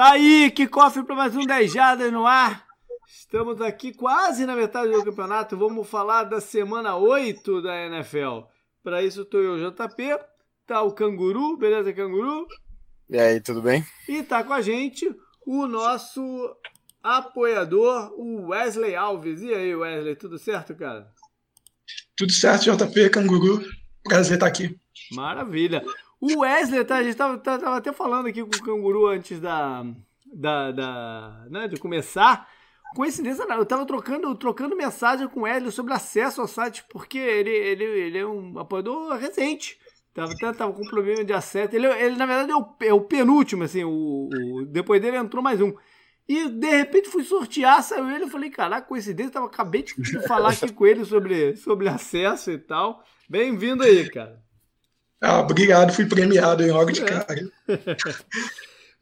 Tá aí, que cofre para mais um 10 Jardas no ar. Estamos aqui quase na metade do campeonato. Vamos falar da semana 8 da NFL. Para isso, estou eu, JP. Tá o Canguru, beleza, Canguru? E aí, tudo bem? E tá com a gente o nosso apoiador, o Wesley Alves. E aí, Wesley, tudo certo, cara? Tudo certo, JP, Canguru. Prazer estar aqui. Maravilha. O Wesley, tá, a gente tava, tava, até falando aqui com o Canguru antes da, da, da né, de começar. Coincidência, não, eu tava trocando, trocando mensagem com o Wesley sobre acesso ao site, porque ele, ele, ele é um apoiador recente. Tava, tava com problema de acesso. Ele, ele na verdade, é o, é o penúltimo, assim, o, o, depois dele entrou mais um. E de repente fui sortear, saiu ele. Eu falei, caraca, coincidência, tava, acabei de falar aqui com ele sobre, sobre acesso e tal. Bem-vindo aí, cara. Ah, obrigado, fui premiado em logo de é. cara.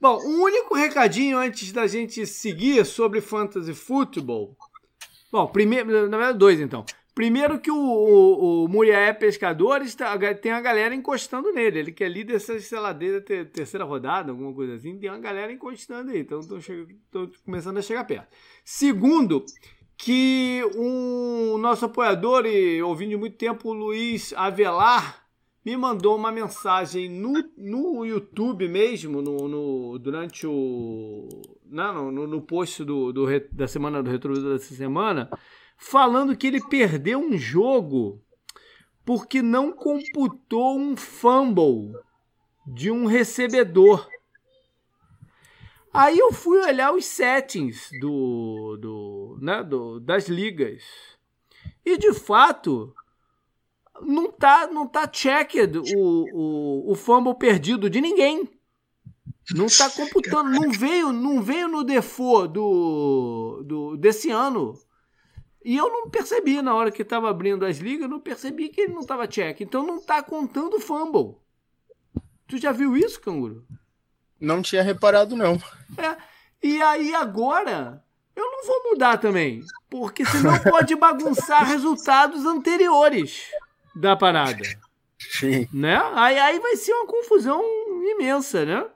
Bom, um único recadinho antes da gente seguir sobre fantasy football. Bom, primeiro, na verdade, dois então. Primeiro que o, o, o Muriaé Pescadores tem a galera encostando nele. Ele que é líder, sei lá, desde a terceira rodada, alguma coisa assim. Tem uma galera encostando aí. Então estão começando a chegar perto. Segundo, que um nosso apoiador e ouvindo de muito tempo, o Luiz Avelar, me mandou uma mensagem no, no YouTube mesmo, no, no durante o. Não, no, no post do, do, da semana do retrovisor dessa semana, falando que ele perdeu um jogo porque não computou um fumble de um recebedor. Aí eu fui olhar os settings do, do, né, do, das ligas. E de fato, não tá, não tá checked o, o, o fumble perdido de ninguém. Não tá computando, não veio, não veio no default do, do desse ano. E eu não percebi na hora que estava abrindo as ligas, não percebi que ele não estava check. Então não tá contando fumble. Tu já viu isso, canguru? Não tinha reparado não. É. E aí agora eu não vou mudar também, porque senão pode bagunçar resultados anteriores da parada. Sim. Né? Aí, aí vai ser uma confusão imensa, né?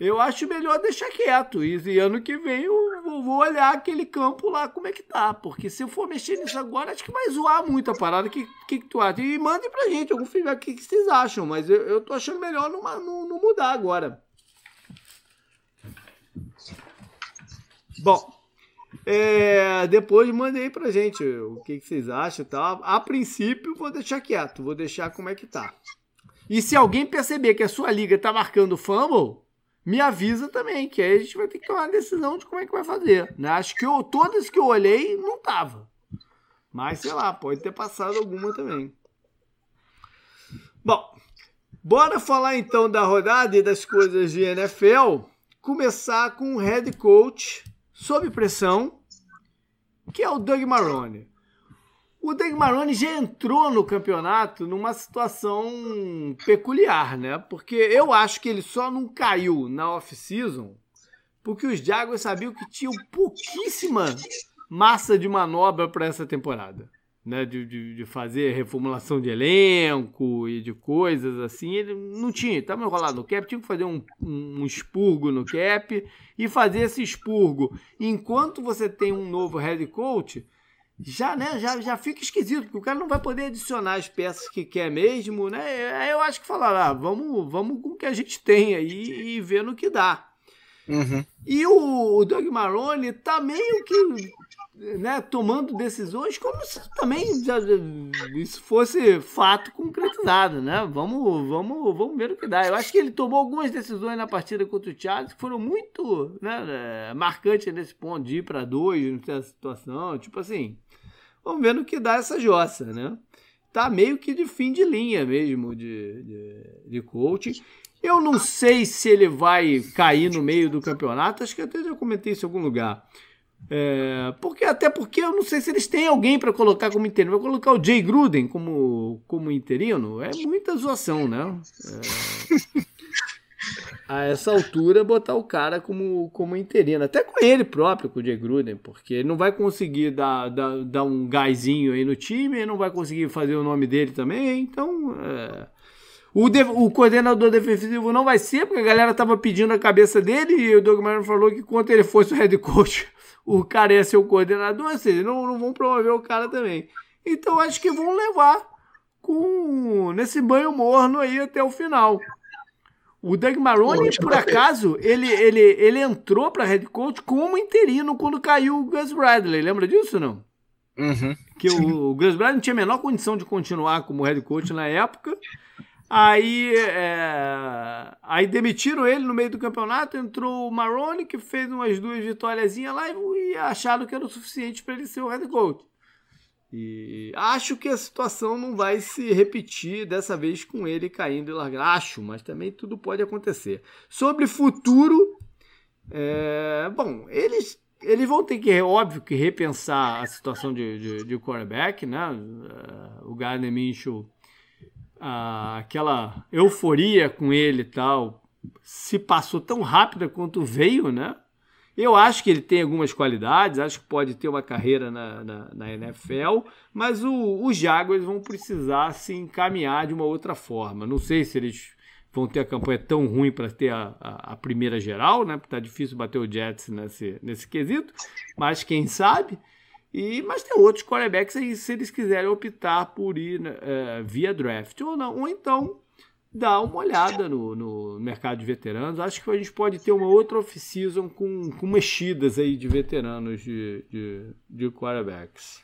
Eu acho melhor deixar quieto. E, ano que vem eu vou, vou, olhar aquele campo lá como é que tá. Porque se eu for mexer nisso agora, acho que vai zoar muito a parada. O que, que, que, tu acha? E mandem pra gente algum feedback. O que, que vocês acham? Mas eu, eu tô achando melhor não, não, não mudar agora. Bom, é, depois mandei pra gente o que, que vocês acham e tal. A princípio, vou deixar quieto, vou deixar como é que tá. E se alguém perceber que a sua liga tá marcando fumble, me avisa também, que aí a gente vai ter que tomar uma decisão de como é que vai fazer. Né? Acho que eu, todas que eu olhei, não tava. Mas, sei lá, pode ter passado alguma também. Bom, bora falar então da rodada e das coisas de NFL. Começar com o head coach sob pressão, que é o Doug Marrone. O Doug Marrone já entrou no campeonato numa situação peculiar, né? Porque eu acho que ele só não caiu na off-season porque os Jaguars sabiam que tinham pouquíssima massa de manobra para essa temporada né, de, de, de, fazer reformulação de elenco e de coisas assim, ele não tinha, estava enrolado no cap, tinha que fazer um, um, um, expurgo no cap e fazer esse expurgo. Enquanto você tem um novo head coach, já, né, já, já fica esquisito, porque o cara não vai poder adicionar as peças que quer mesmo, né? Aí eu acho que falar, ah, vamos, vamos com o que a gente tem aí e ver no que dá. Uhum. E o, o Doug Marrone tá meio que né, tomando decisões como se também isso fosse fato concretizado, né? Vamos, vamos, vamos ver o que dá. Eu acho que ele tomou algumas decisões na partida contra o Charles que foram muito né, é, marcantes nesse ponto de ir para dois nessa situação. Tipo assim, vamos ver no que dá essa jossa, né? Tá meio que de fim de linha mesmo de, de, de coaching. Eu não sei se ele vai cair no meio do campeonato, acho que até já comentei isso em algum lugar. É, porque até porque eu não sei se eles têm alguém para colocar como interino. Vai colocar o Jay Gruden como, como interino? É muita zoação, né? É, a essa altura, botar o cara como, como interino. Até com ele próprio, com o Jay Gruden, porque ele não vai conseguir dar, dar, dar um gásinho aí no time, não vai conseguir fazer o nome dele também. Então, é, O, de, o coordenador defensivo não vai ser, porque a galera tava pedindo a cabeça dele e o Doug Marrone falou que quando ele fosse o head coach, o cara ia ser o coordenador, ou seja, não, não vão promover o cara também. Então acho que vão levar com nesse banho morno aí até o final. O Doug Marrone, por acaso, ele, ele, ele entrou para head coach como interino quando caiu o Gus Bradley. Lembra disso não? Uhum. Que o, o Gus Bradley não tinha a menor condição de continuar como head coach na época. Aí, é, aí demitiram ele no meio do campeonato, entrou o Marrone, que fez umas duas vitórias lá e, acharam que era o suficiente para ele ser o head coach. E acho que a situação não vai se repetir dessa vez com ele caindo e largando. Acho, mas também tudo pode acontecer. Sobre futuro, é, bom, eles, eles vão ter que, é óbvio, que repensar a situação de, de, de quarterback, né? É, o Gardner Minshew aquela euforia com ele e tal se passou tão rápida quanto veio, né? Eu acho que ele tem algumas qualidades, acho que pode ter uma carreira na, na, na NFL, mas os Jaguars vão precisar se encaminhar de uma outra forma. Não sei se eles vão ter a campanha tão ruim para ter a, a, a, primeira geral, né? Porque tá difícil bater o Jets nesse, nesse quesito, mas quem sabe. E, mas tem outros quarterbacks aí, se eles quiserem optar por ir uh, via draft ou não, ou então dar uma olhada no, no mercado de veteranos. Acho que a gente pode ter uma outra off-season com, com mexidas aí de veteranos de, de, de quarterbacks.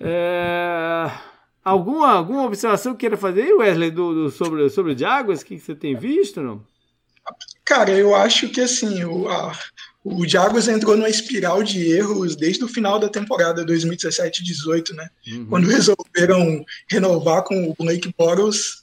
É... Alguma, alguma observação que queira fazer Wesley, do, do, sobre, sobre o Jaguars? O que, que você tem visto, não? Cara, eu acho que assim, o, o Jaguars entrou numa espiral de erros desde o final da temporada 2017-18, né? Uhum. Quando resolveram renovar com o Blake Bortles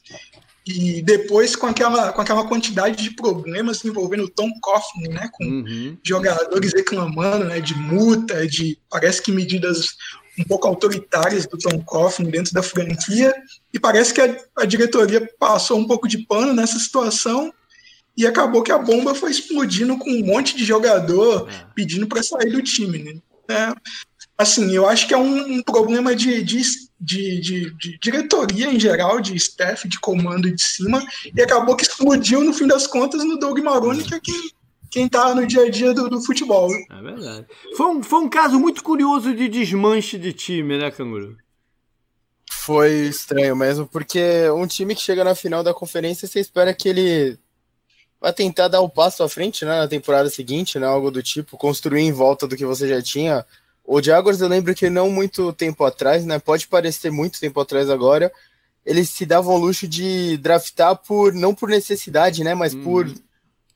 e depois com aquela, com aquela quantidade de problemas envolvendo o Tom Coughlin, né? Com uhum. jogadores reclamando, né? De multa, de parece que medidas um pouco autoritárias do Tom Coughlin dentro da franquia e parece que a, a diretoria passou um pouco de pano nessa situação e acabou que a bomba foi explodindo com um monte de jogador é. pedindo para sair do time. Né? É, assim, eu acho que é um, um problema de, de, de, de, diretoria em geral, de staff, de comando de cima, e acabou que explodiu no fim das contas no Doug Maroni, que é quem, quem tá no dia a dia do, do futebol. É verdade. Foi um, foi um caso muito curioso de desmanche de time, né, Canguru? Foi estranho mesmo, porque um time que chega na final da conferência, você espera que ele vai tentar dar o um passo à frente né, na temporada seguinte, né, algo do tipo, construir em volta do que você já tinha. O Jaguars, eu lembro que não muito tempo atrás, né, pode parecer muito tempo atrás agora, eles se davam o luxo de draftar por não por necessidade, né, mas por uhum.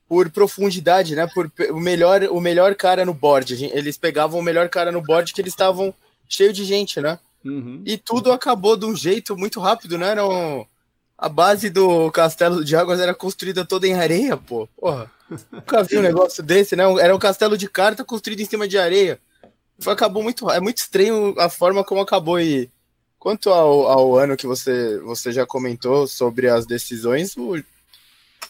por profundidade, né, por o melhor o melhor cara no board. Eles pegavam o melhor cara no board que eles estavam cheio de gente, né? Uhum. E tudo acabou de um jeito muito rápido, né? A base do castelo de águas era construída toda em areia, pô. Porra. Nunca vi um negócio desse, né? Era um castelo de carta construído em cima de areia. Foi, acabou muito. É muito estranho a forma como acabou. E quanto ao, ao ano que você, você já comentou sobre as decisões, o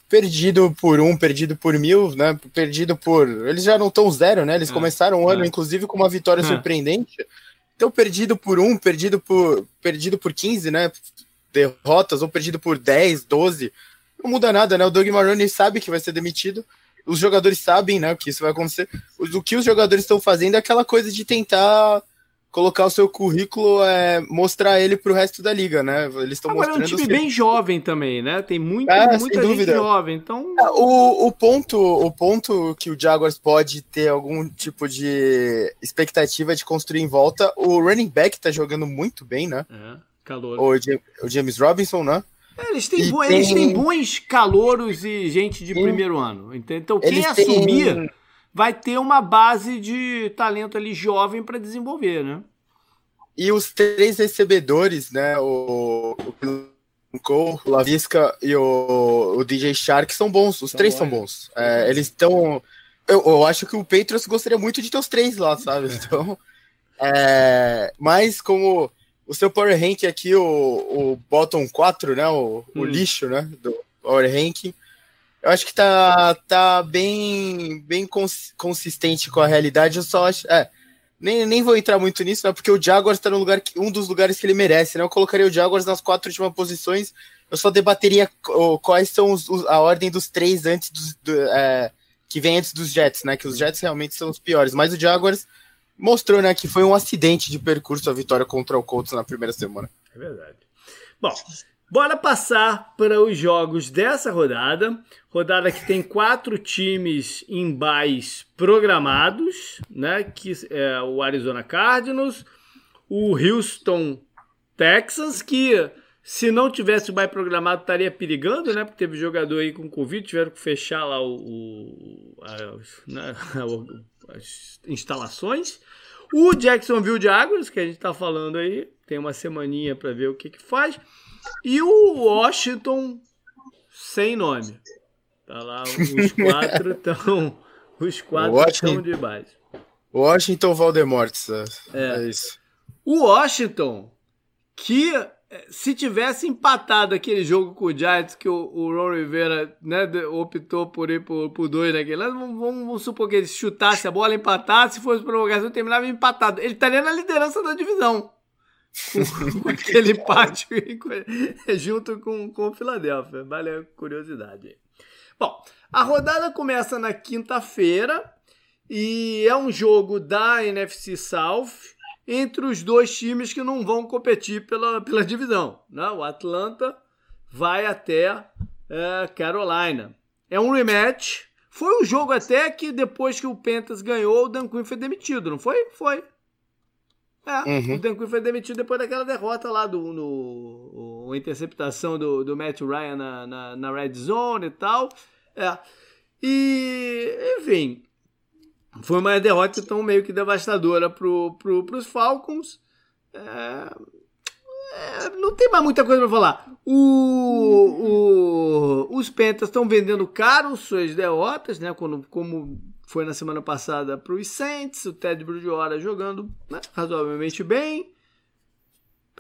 perdido por um, perdido por mil, né? Perdido por. Eles já não estão zero, né? Eles é, começaram o ano, é. inclusive, com uma vitória é. surpreendente. Então, perdido por um, perdido por. Perdido por 15, né? Derrotas ou perdido por 10, 12, não muda nada, né? O Doug Marrone sabe que vai ser demitido, os jogadores sabem, né, que isso vai acontecer. O que os jogadores estão fazendo é aquela coisa de tentar colocar o seu currículo, é, mostrar ele para o resto da liga, né? Eles estão mostrando. É um time bem jovem também, né? Tem muita, é, muita gente jovem, então. É, o, o ponto, o ponto que o Jaguars pode ter algum tipo de expectativa de construir em volta, o running back tá jogando muito bem, né? É. Calor. O, James Robinson, né? É, eles, têm tem... eles têm bons calouros e gente de Sim. primeiro ano. Então, quem eles assumir têm... vai ter uma base de talento ali jovem para desenvolver, né? E os três recebedores, né? O, o o Lavisca e o, o DJ Shark são bons. Os são três bons. são bons. É, eles estão. Eu, eu, acho que o Patriots gostaria muito de ter os três lá, sabe? Então. É, mas como o seu Power Rank aqui, o, o bottom 4, né? O, hum. o lixo, né? Do Power Ranking. Eu acho que tá, tá bem, bem cons consistente com a realidade. Eu só acho. É, nem, nem vou entrar muito nisso, né? Porque o Jaguars está no lugar que, um dos lugares que ele merece, né? Eu colocaria o Jaguars nas quatro últimas posições. eu só debateria quais são os, a ordem dos três antes dos. Do, é, que vem antes dos Jets, né? Que os Jets realmente são os piores. Mas o Jaguars mostrou, né, que foi um acidente de percurso a vitória contra o Colts na primeira semana. É verdade. Bom, bora passar para os jogos dessa rodada. Rodada que tem quatro times em bais programados, né? Que é o Arizona Cardinals, o Houston Texans, que se não tivesse o bye programado, estaria perigando, né? Porque teve jogador aí com Covid, tiveram que fechar lá o, o né? as instalações. O Jacksonville Jaguars, que a gente está falando aí, tem uma semaninha para ver o que, que faz. E o Washington sem nome. Tá lá, os quatro estão. Os quatro estão de base. Washington Valdemort, é. é isso. O Washington, que se tivesse empatado aquele jogo com o Giants, que o, o Ron Rivera né, optou por ir por, por dois naquele lado, vamos, vamos, supor que ele chutasse a bola, empatasse, se fosse prorrogação, terminava empatado. Ele estaria na liderança da divisão. Com, aquele empate junto com, com o Philadelphia. Vale a curiosidade. Bom, a rodada começa na quinta-feira e é um jogo da NFC South entre os dois times que não vão competir pela, pela divisão. Né? O Atlanta vai até é, Carolina. É um rematch. Foi um jogo até que depois que o Pentas ganhou, o Dan Quinn foi demitido, não foi? Foi. É, uhum. o Dan Quinn foi demitido depois daquela derrota lá do no, no interceptação do, do Matt Ryan na, na, na Red Zone e tal. É. E, enfim, foi uma derrota então meio que devastadora para pro, os Falcons. É, é, não tem mais muita coisa para falar. O, o, os Panthers estão vendendo caro suas derrotas, né? Quando, como foi na semana passada para os Saints, o Ted Bridgewater jogando né, razoavelmente bem.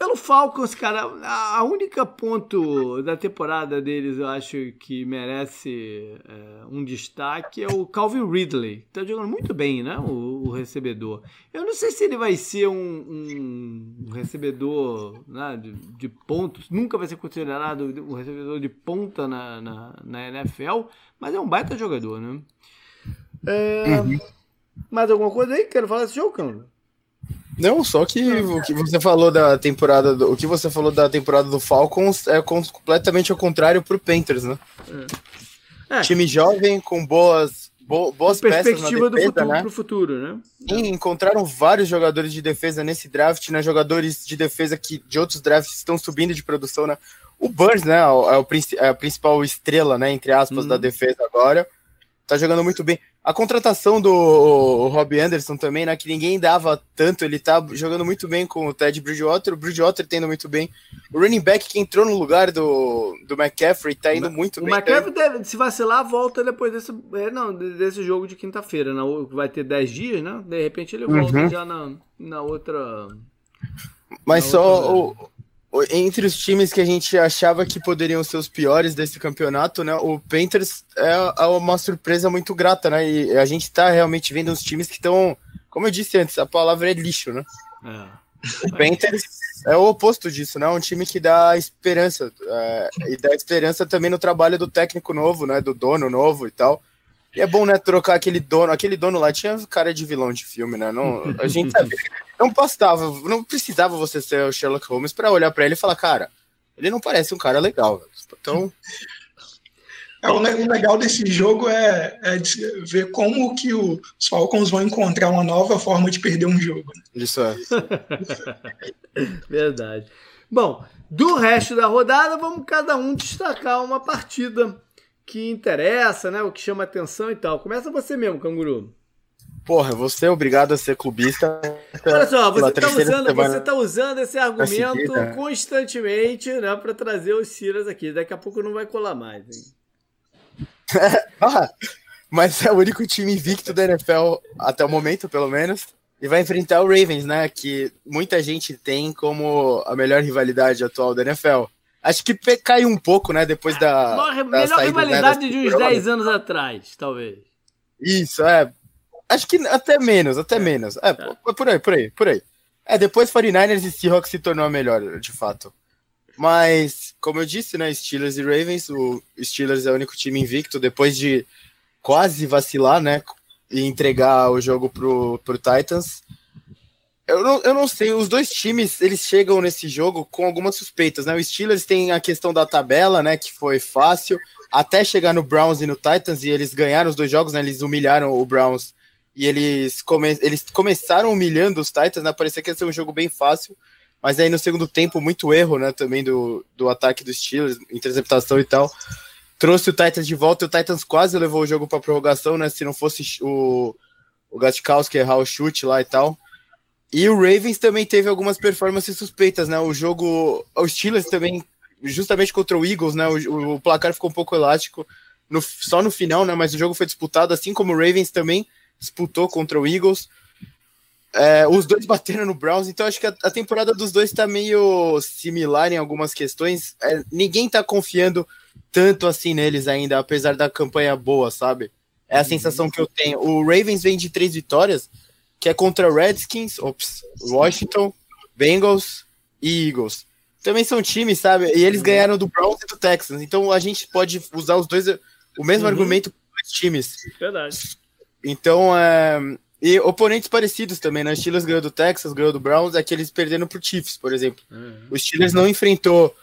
Pelo Falcons, cara, a única ponto da temporada deles eu acho que merece é, um destaque é o Calvin Ridley. Tá jogando muito bem, né? O, o recebedor. Eu não sei se ele vai ser um, um recebedor né, de, de, pontos, nunca vai ser considerado um recebedor de ponta na, na, na NFL, mas é um baita jogador, né? É, uhum. Mais alguma coisa aí? Quero falar desse jogo, Câmara? Não, só que o que você falou da temporada, do, o que você falou da temporada do Falcons é completamente ao contrário pro Panthers, né? É. É. Time jovem com boas bo, boas peças perspectiva defesa, do futuro, né? pro futuro, né? Sim, encontraram vários jogadores de defesa nesse draft, né? Jogadores de defesa que de outros drafts estão subindo de produção, né? O Burns, né, é, o, é a principal estrela, né, entre aspas, uhum. da defesa agora. Tá jogando muito bem. A contratação do Rob Anderson também, né? Que ninguém dava tanto. Ele tá jogando muito bem com o Ted Bridgewater. O Bridgewater tendo muito bem. O running back que entrou no lugar do, do McCaffrey tá indo muito o bem. O McCaffrey, deve, se vacilar, volta depois desse, é, não, desse jogo de quinta-feira. Né? Vai ter 10 dias, né? De repente ele volta uhum. já na, na outra. Mas na só outra... o entre os times que a gente achava que poderiam ser os piores desse campeonato, né? O Panthers é, é uma surpresa muito grata, né? E a gente tá realmente vendo uns times que estão, como eu disse antes, a palavra é lixo, né? É. O Panthers é o oposto disso, né? Um time que dá esperança é, e dá esperança também no trabalho do técnico novo, né? Do dono novo e tal. E é bom, né, trocar aquele dono. Aquele dono lá tinha cara de vilão de filme, né? Não, a gente sabe. Não bastava, não precisava você ser o Sherlock Holmes para olhar para ele e falar, cara, ele não parece um cara legal. Então. É, o legal desse jogo é, é ver como que os Falcons vão encontrar uma nova forma de perder um jogo. Isso é. Verdade. Bom, do resto da rodada, vamos cada um destacar uma partida que interessa, né? O que chama atenção e tal. Começa você mesmo, canguru. Porra, você é obrigado a ser clubista. Olha só, você está usando, você tá usando esse argumento constantemente, né, para trazer os Silas aqui. Daqui a pouco não vai colar mais. ah, mas é o único time invicto da NFL até o momento, pelo menos. E vai enfrentar o Ravens, né? Que muita gente tem como a melhor rivalidade atual da NFL. Acho que caiu um pouco, né? Depois da. Uma da melhor saída, rivalidade né, de uns 10 anos atrás, talvez. Isso, é. Acho que até menos, até é. menos. É, é, por aí, por aí, por aí. É, depois 49ers e Seahawks se tornou a melhor, de fato. Mas, como eu disse, né, Steelers e Ravens, o Steelers é o único time invicto depois de quase vacilar, né, e entregar o jogo pro, pro Titans. Eu não, eu não sei, os dois times, eles chegam nesse jogo com algumas suspeitas, né? O Steelers tem a questão da tabela, né, que foi fácil, até chegar no Browns e no Titans, e eles ganharam os dois jogos, né? Eles humilharam o Browns e eles, come, eles começaram humilhando os Titans, né? Parecia que ia ser um jogo bem fácil, mas aí no segundo tempo, muito erro, né? Também do, do ataque dos Steelers, interceptação e tal. Trouxe o Titans de volta e o Titans quase levou o jogo para prorrogação, né? Se não fosse o, o Gatkowski errar o chute lá e tal. E o Ravens também teve algumas performances suspeitas, né? O jogo. Os Steelers também, justamente contra o Eagles, né? O, o placar ficou um pouco elástico no, só no final, né? Mas o jogo foi disputado, assim como o Ravens também disputou contra o Eagles. É, os dois bateram no Browns, então acho que a, a, temporada dos dois tá meio similar em algumas questões. É, ninguém tá confiando tanto assim neles ainda, apesar da campanha boa, sabe? É a sensação que eu tenho. O Ravens vem de três vitórias que é contra Redskins, ops, Washington, Bengals e Eagles. Também são times, sabe? E eles ganharam do Browns e do Texans. Então a gente pode usar os dois, o mesmo uhum. argumento para os times. Verdade. Então, é, e oponentes parecidos também, né? O Steelers ganhou do Texas, ganhou do Browns, é que eles perderam pro Chiefs, por exemplo. Uhum. O Steelers não enfrentou,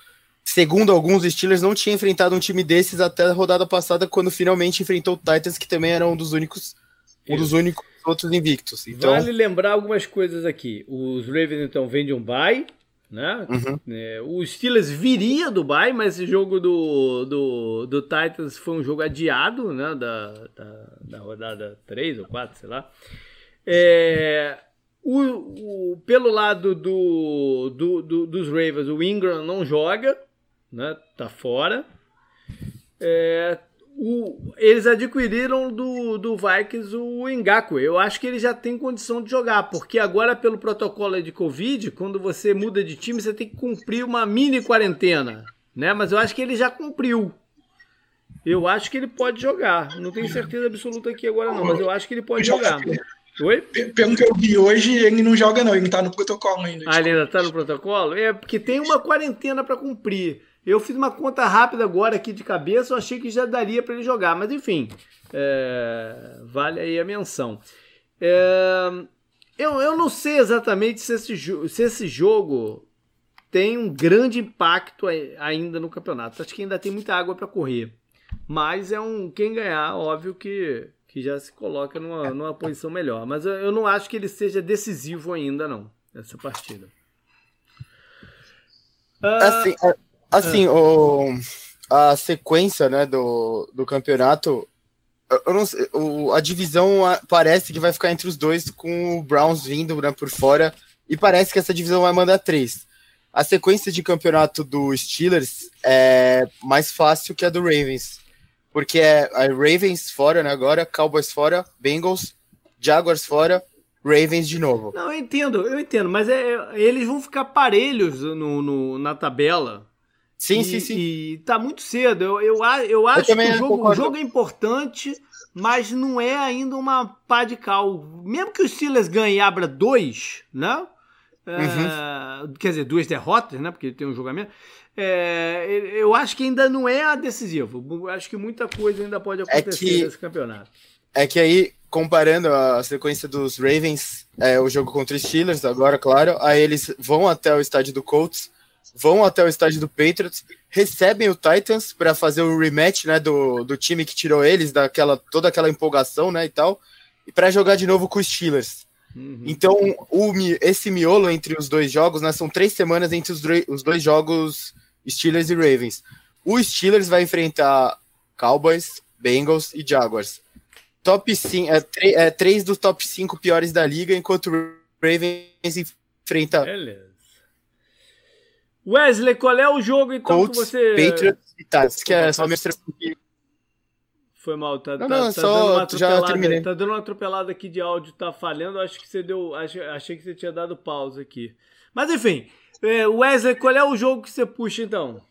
segundo alguns, os Steelers não tinha enfrentado um time desses até a rodada passada, quando finalmente enfrentou o Titans, que também era um dos únicos, um dos únicos outros invictos. Então... Vale lembrar algumas coisas aqui. Os Ravens, então, vêm de um bye, né? Uhum. É, o Steelers viria do bye, mas esse jogo do, do, do Titans foi um jogo adiado, né? Da, da, da rodada 3 ou 4, sei lá. É, o, o, pelo lado do, do, do, dos Ravens, o Ingram não joga, né? Tá fora. É, o, eles adquiriram do, do Vikings o Engaku. Eu acho que ele já tem condição de jogar, porque agora, pelo protocolo de Covid, quando você muda de time, você tem que cumprir uma mini quarentena. Né? Mas eu acho que ele já cumpriu. Eu acho que ele pode jogar. Não tenho certeza absoluta aqui agora, não, mas eu acho que ele pode jogar. Oi? Pelo que eu vi hoje, ele não joga, não. Ele tá no protocolo ainda. Ah, ele ainda tá no protocolo? É, porque tem uma quarentena para cumprir. Eu fiz uma conta rápida agora aqui de cabeça, eu achei que já daria para ele jogar, mas enfim, é, vale aí a menção. É, eu, eu não sei exatamente se esse, se esse jogo tem um grande impacto ainda no campeonato. Acho que ainda tem muita água para correr. Mas é um quem ganhar, óbvio que, que já se coloca numa, numa posição melhor. Mas eu, eu não acho que ele seja decisivo ainda, não, essa partida. Uh, Assim, é. o, a sequência né, do, do campeonato, eu não sei, o, a divisão parece que vai ficar entre os dois, com o Browns vindo né, por fora, e parece que essa divisão vai mandar três. A sequência de campeonato do Steelers é mais fácil que a do Ravens, porque é a Ravens fora né, agora, Cowboys fora, Bengals, Jaguars fora, Ravens de novo. Não, eu entendo, eu entendo, mas é, eles vão ficar parelhos no, no na tabela. Sim, e, sim, sim. E tá muito cedo. Eu, eu, eu acho eu que o jogo, o jogo, é importante, mas não é ainda uma pá de cal. Mesmo que o Steelers ganhe e abra dois, né? Uhum. É, quer dizer, duas derrotas, né? Porque tem um jogamento. É, eu acho que ainda não é decisivo. Eu acho que muita coisa ainda pode é acontecer é que, nesse campeonato. É que aí, comparando a sequência dos Ravens, é, o jogo contra os Steelers, agora, claro, aí eles vão até o estádio do Colts vão até o estádio do Patriots, recebem o Titans para fazer o rematch, né, do, do time que tirou eles, daquela toda aquela empolgação, né, e tal, e para jogar de novo com os Steelers. Uhum. Então, o, esse miolo entre os dois jogos, né, são três semanas entre os, os dois jogos Steelers e Ravens. O Steelers vai enfrentar Cowboys, Bengals e Jaguars. Top 5, é, é, três dos top 5 piores da liga, enquanto o Ravens enfrenta Beleza. Wesley, qual é o jogo então Colts, que você. Patriots e Titans, que é só mostrar. Foi mal, tá, não, tá, não, tá só, dando uma atropelada, tá dando uma atropelada aqui de áudio, tá falhando. Acho que você deu. Achei que você tinha dado pausa aqui. Mas enfim, é, Wesley, qual é o jogo que você puxa então?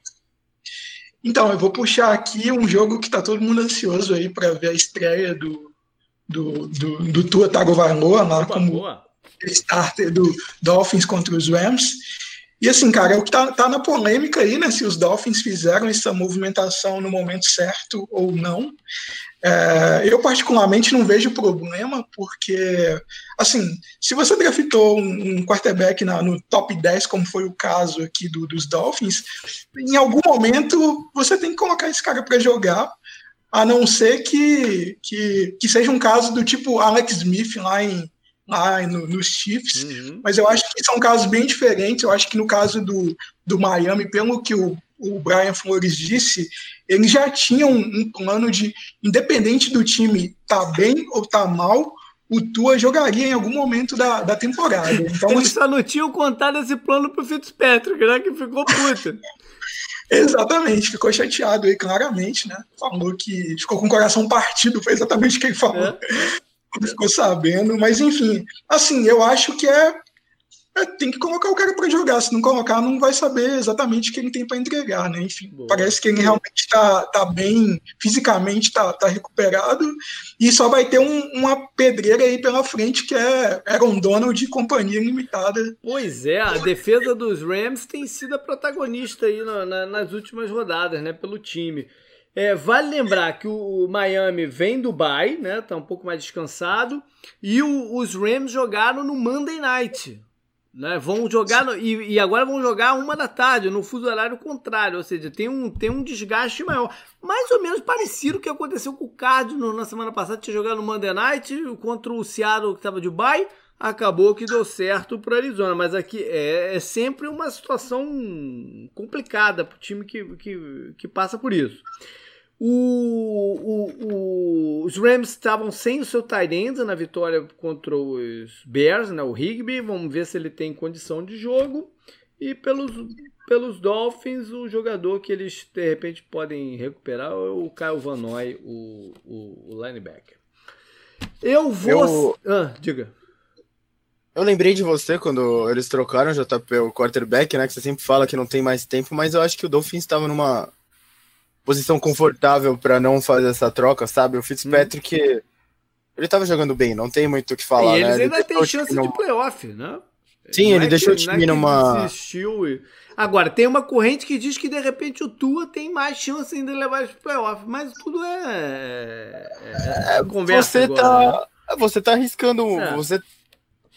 Então, eu vou puxar aqui um jogo que tá todo mundo ansioso aí para ver a estreia do, do, do, do Tua Tagovailoa lá como starter do Dolphins contra os Rams. E assim, cara, é o que tá, tá na polêmica aí, né? Se os Dolphins fizeram essa movimentação no momento certo ou não. É, eu, particularmente, não vejo problema, porque, assim, se você draftou um, um quarterback na, no top 10, como foi o caso aqui do, dos Dolphins, em algum momento você tem que colocar esse cara para jogar, a não ser que, que, que seja um caso do tipo Alex Smith lá em, lá no, nos Chiefs, uhum. mas eu acho que são casos bem diferentes. Eu acho que no caso do, do Miami, pelo que o, o Brian Flores disse, eles já tinham um, um plano de, independente do time tá bem ou tá mal, o Tua jogaria em algum momento da, da temporada. Então, Eles só não tinham contado esse plano pro Fitzpatrick, né? Que ficou puta. exatamente, ficou chateado aí, claramente, né? Falou que ficou com o coração partido, foi exatamente o que ele falou. É ficou sabendo, mas enfim, assim, eu acho que é, é tem que colocar o cara para jogar, se não colocar, não vai saber exatamente o que ele tem para entregar, né? Enfim, Boa. parece que ele realmente está tá bem, fisicamente está tá recuperado, e só vai ter um, uma pedreira aí pela frente que é Aaron Donald de companhia limitada. Pois é, a defesa dos Rams tem sido a protagonista aí na, na, nas últimas rodadas, né, pelo time. É, vale lembrar que o Miami vem do bye, né? Tá um pouco mais descansado. E o, os Rams jogaram no Monday Night. Né? Vão jogar no, e, e, agora vão jogar uma da tarde, no fuso horário contrário, ou seja, tem um, tem um desgaste maior. Mais ou menos parecido o que aconteceu com o Cardinals na semana passada, tinha jogado no Monday Night contra o Seattle que estava de bye, acabou que deu certo para Arizona, mas aqui é, é, sempre uma situação complicada para o time que, que, que passa por isso. O, o, o, os Rams estavam sem o seu tight end na vitória contra os Bears, né, o Higby. Vamos ver se ele tem condição de jogo. E pelos, pelos Dolphins, o jogador que eles de repente podem recuperar é o Kyle Van Noy, o, o, linebacker. Eu vou. Eu... Ah, diga. Eu lembrei de você quando eles trocaram o JP, o quarterback, né? Que você sempre fala que não tem mais tempo, mas eu acho que o Dolphins estava numa posição confortável para não fazer essa troca, sabe? O Fitzpatrick, hum. ele tava jogando bem, não tem muito o que falar, e eles né? ainda têm chance de playoff, né? Sim, não ele é deixou que, o time é numa. E... Agora, tem uma corrente que diz que de repente o Tua tem mais chance ainda de levar os playoffs, mas tudo é. é... é conversa. Você agora, tá. Né? Você tá arriscando. É. Você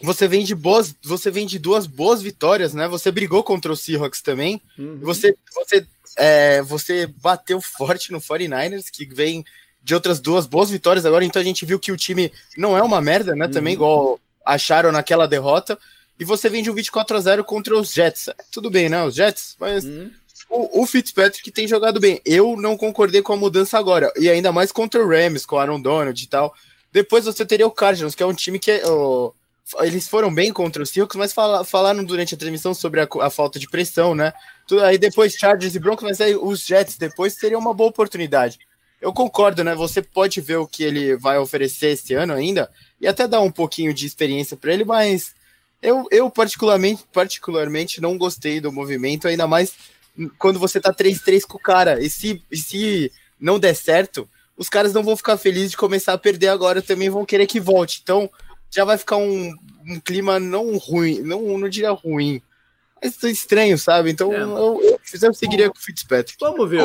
você vem de boas, você vem de duas boas vitórias, né? Você brigou contra o Seahawks também. Uhum. Você, você, é, você bateu forte no 49ers, que vem de outras duas boas vitórias agora. Então a gente viu que o time não é uma merda, né? Uhum. Também igual acharam naquela derrota. E você vem de um 24 a 0 contra os Jets. Tudo bem, né? Os Jets, mas uhum. o, o, Fitzpatrick tem jogado bem. Eu não concordei com a mudança agora. E ainda mais contra o Rams, com o Aaron Donald e tal. Depois você teria o Cardinals, que é um time que é. Oh, eles foram bem contra os Seahawks, mas fala, falaram durante a transmissão sobre a, a, falta de pressão, né? Aí depois Chargers e Broncos, mas aí os Jets depois seria uma boa oportunidade. Eu concordo, né? Você pode ver o que ele vai oferecer esse ano ainda e até dar um pouquinho de experiência para ele, mas eu, eu particularmente, particularmente não gostei do movimento, ainda mais quando você tá 3-3 com o cara. E se, e se não der certo, os caras não vão ficar felizes de começar a perder agora, também vão querer que volte. Então, já vai ficar um, um clima não ruim, não, não diria ruim, mas estranho, sabe? Então é. eu, eu, eu seguiria com o Fitzpatrick. Vamos ver.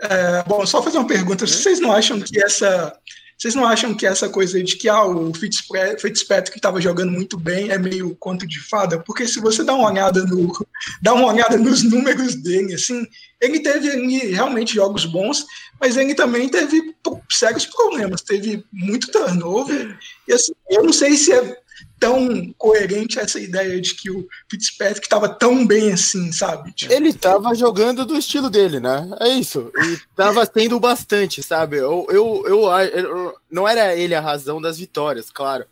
é, bom, só fazer uma pergunta. Vocês não acham que essa vocês não acham que essa coisa de que ah, o Fitzpatrick estava jogando muito bem é meio conto de fada? Porque se você dá uma olhada no, dá uma olhada nos números dele, assim, ele teve realmente jogos bons, mas ele também teve sérios problemas, teve muito turnover. E assim, eu não sei se é tão coerente essa ideia de que o Fitzpatrick estava tão bem assim, sabe? Tipo, ele estava jogando do estilo dele, né? É isso. E estava tendo bastante, sabe? Eu, eu, eu, eu, não era ele a razão das vitórias, claro.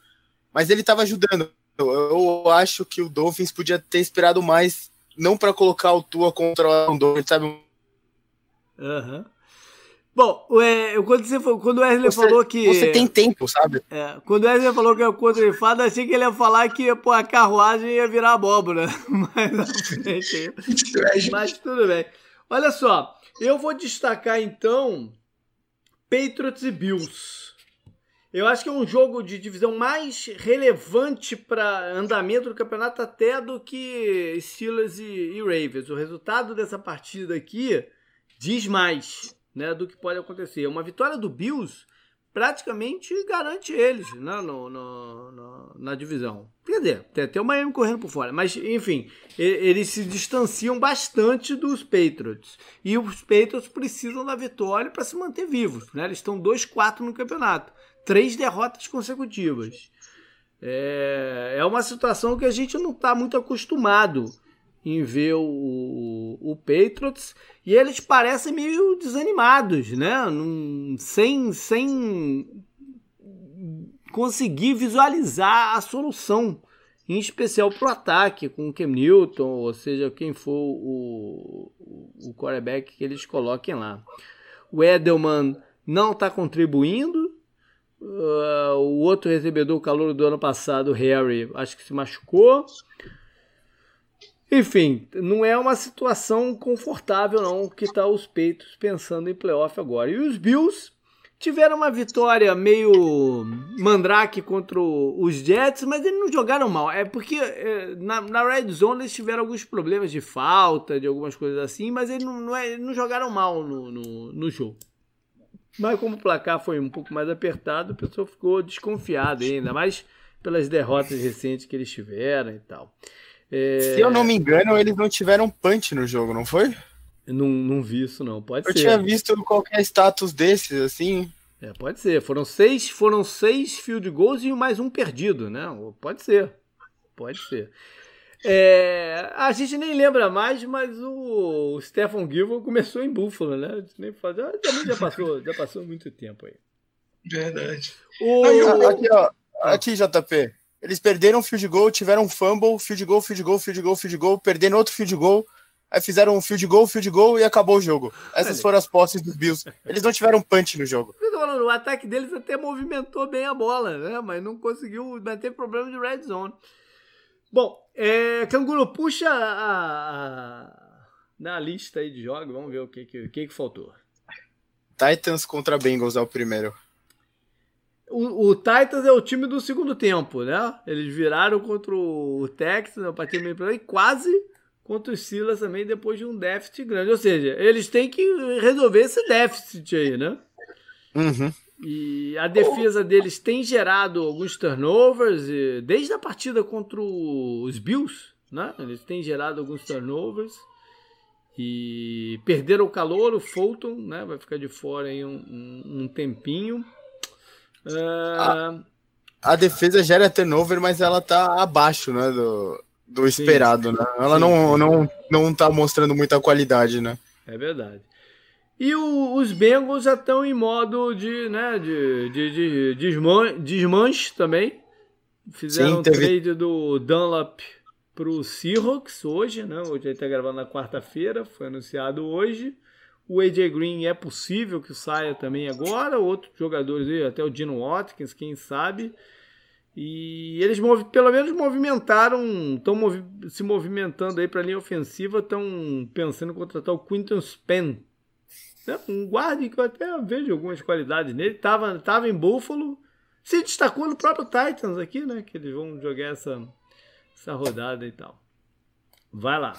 Mas ele estava ajudando. Eu, eu, acho que o Dolphins podia ter esperado mais, não para colocar o Tua contra o Dolphins, sabe? Aham. Uhum. Bom, é, quando, você, quando o Wesley você, falou que. Você tem tempo, sabe? É, quando o Wesley falou que é contra de fada, achei que ele ia falar que pô, a carruagem ia virar abóbora. Mas, mas tudo bem. Olha só, eu vou destacar então Patriots e Bills. Eu acho que é um jogo de divisão mais relevante para andamento do campeonato até do que Steelers e, e Ravens. O resultado dessa partida aqui diz mais né, do que pode acontecer. Uma vitória do Bills praticamente garante eles né, no, no, no, na divisão. Quer dizer, tem até o Miami correndo por fora. Mas, enfim, eles se distanciam bastante dos Patriots. E os Patriots precisam da vitória para se manter vivos. Né? Eles estão 2-4 no campeonato. Três derrotas consecutivas. É, é uma situação que a gente não está muito acostumado em ver o, o Patriots e eles parecem meio desanimados, né? Num, sem, sem conseguir visualizar a solução, em especial para o ataque, com o Cam Newton, ou seja, quem for o, o quarterback que eles coloquem lá. O Edelman não está contribuindo. Uh, o outro recebedor, o calor do ano passado, Harry, acho que se machucou. Enfim, não é uma situação confortável não que tá os peitos pensando em playoff agora. E os Bills tiveram uma vitória meio mandrake contra os Jets, mas eles não jogaram mal. É porque é, na, na, Red Zone eles tiveram alguns problemas de falta, de algumas coisas assim, mas eles não, não, é, não jogaram mal no, no, no, jogo. Mas como o placar foi um pouco mais apertado, o pessoal ficou desconfiado ainda, mais pelas derrotas recentes que eles tiveram e tal. É... Se eu não me engano, eles não tiveram punch no jogo, não foi? não, não vi isso, não. Pode eu ser. Eu tinha visto qualquer status desses, assim. É, pode ser. Foram seis, foram seis field goals e mais um perdido, né? Pode ser. Pode ser. É, a gente nem lembra mais, mas o Stephen Gilmore começou em Buffalo, né? A gente nem faz, ah, também já passou, já passou muito tempo aí. Verdade. O... Aí, aqui, ó, aqui, JP. Eles perderam field goal, tiveram um fumble, field goal, field goal, field goal, field goal, perderam outro field goal, aí fizeram um field goal, field goal e acabou o jogo. Essas foram as posses dos Bills. Eles não tiveram punch no jogo. O ataque deles até movimentou bem a bola, né? Mas não conseguiu, mas teve problema de red zone. Bom, é, Canguru, puxa a, a, na lista aí de jogos, vamos ver o que, que, que, que faltou. Titans contra Bengals é o primeiro. O, o, Titans é o time do segundo tempo, né? Eles viraram contra o Texas, a partida meio e quase contra os Silas também depois de um déficit grande. Ou seja, eles têm que resolver esse déficit aí, né? Uhum. E a defesa deles tem gerado alguns turnovers, desde a partida contra os Bills, né? Eles têm gerado alguns turnovers. E perderam o calor, o Fulton, né? Vai ficar de fora aí um, um, um tempinho. A, a, defesa gera turnover, mas ela tá abaixo, né, do, do esperado, sim, né? Ela sim, não, não, não tá mostrando muita qualidade, né? É verdade. E o, os Bengals já estão em modo de, né, de, de, de, de desmanche também. Fizeram Sim, teve... trade do Dunlap pro Seahawks hoje, né? Hoje a gente tá gravando na quarta-feira, foi anunciado hoje. O AJ Green é possível que saia também agora. Outros jogadores aí, até o Dino Watkins, quem sabe. E eles pelo menos movimentaram, estão se movimentando aí para a linha ofensiva, estão pensando em contratar o Quinton Span. Né? Um guarda que eu até vejo algumas qualidades nele. Tava, tava em Buffalo, se destacou no próprio Titans aqui, né? Que eles vão jogar essa, essa rodada e tal. Vai lá.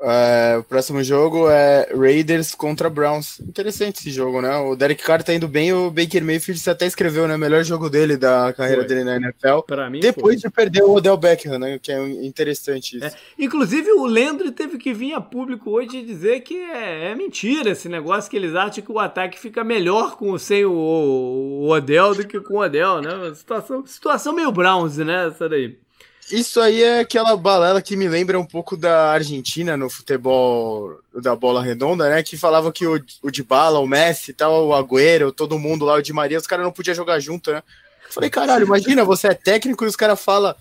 É, o próximo jogo é Raiders contra Browns. Interessante esse jogo, né? O Derek Carr tá indo bem, o Baker Mayfield você até escreveu, né? Melhor jogo dele da carreira foi. dele na NFL. Para mim, depois foi. de perder o Odell Beckham, né? Que é interessante isso. É. Inclusive, o Landry teve que vir a público hoje dizer que é, é, mentira esse negócio que eles acham que o ataque fica melhor com sem o, o Odell do que com o Odell, né? Situação, situação meio Browns, né? Essa daí. Isso aí é aquela balela que me lembra um pouco da Argentina no futebol da bola redonda, né? Que falava que o, o de bala, o Messi, tal, o Agüero, todo mundo lá, o de Maria, os caras não podiam jogar junto, né? falei, caralho, imagina, você é técnico e os caras falam.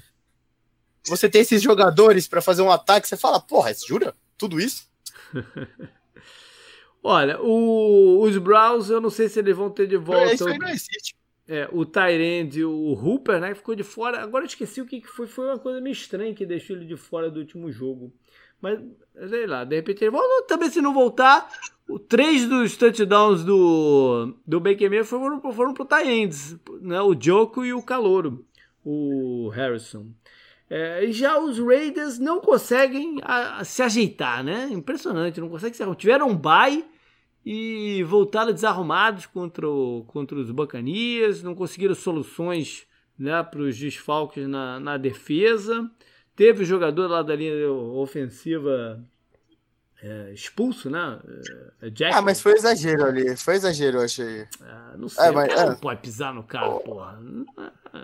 Você tem esses jogadores para fazer um ataque, você fala, porra, jura? Tudo isso? Olha, o, os Browns, eu não sei se eles vão ter de volta. Isso aí não existe é, o Tyrande o Hooper, né? Ficou de fora. Agora esqueci o que foi. Foi uma coisa meio estranha que deixou ele de fora do último jogo. Mas, sei lá, de repente ele volta. Também se não voltar, o, três dos touchdowns do, do Baker foram, foram pro Tyrants, né? O Joko e o Calouro, o Harrison. É, já os Raiders não conseguem a, a se ajeitar, né? Impressionante, não conseguem se Tiveram um bye e voltaram desarrumados contra, o, contra os Bacanias, não conseguiram soluções né, para os desfalques na, na defesa. Teve o jogador lá da linha ofensiva é, expulso, né? É, Jack. Ah, mas foi exagero ali. Foi exagero, eu achei. Ah, não sei. É, mas, é. não pode pisar no carro, porra.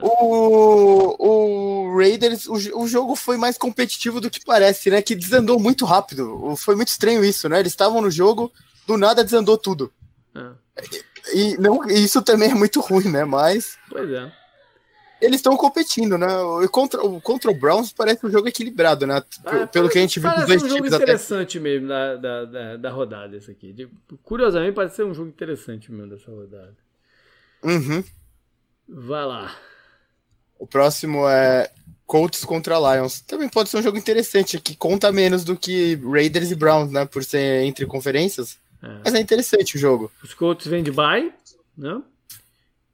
O, o Raiders, o, o jogo foi mais competitivo do que parece, né? Que desandou muito rápido. Foi muito estranho isso, né? Eles estavam no jogo, do nada desandou tudo. É. E não, isso também é muito ruim, né? Mas. Pois é eles estão competindo, né? Contra, contra o Browns parece um jogo equilibrado, né? Ah, pelo que a gente viu dos dois um jogo interessante até. mesmo da, da, da, da, rodada esse aqui. Curiosamente, parece ser um jogo interessante mesmo dessa rodada. Uhum. Vai lá. O próximo é Colts contra Lions. Também pode ser um jogo interessante, que conta menos do que Raiders e Browns, né? Por ser entre conferências. É. Mas é interessante o jogo. Os Colts vêm de bye, né?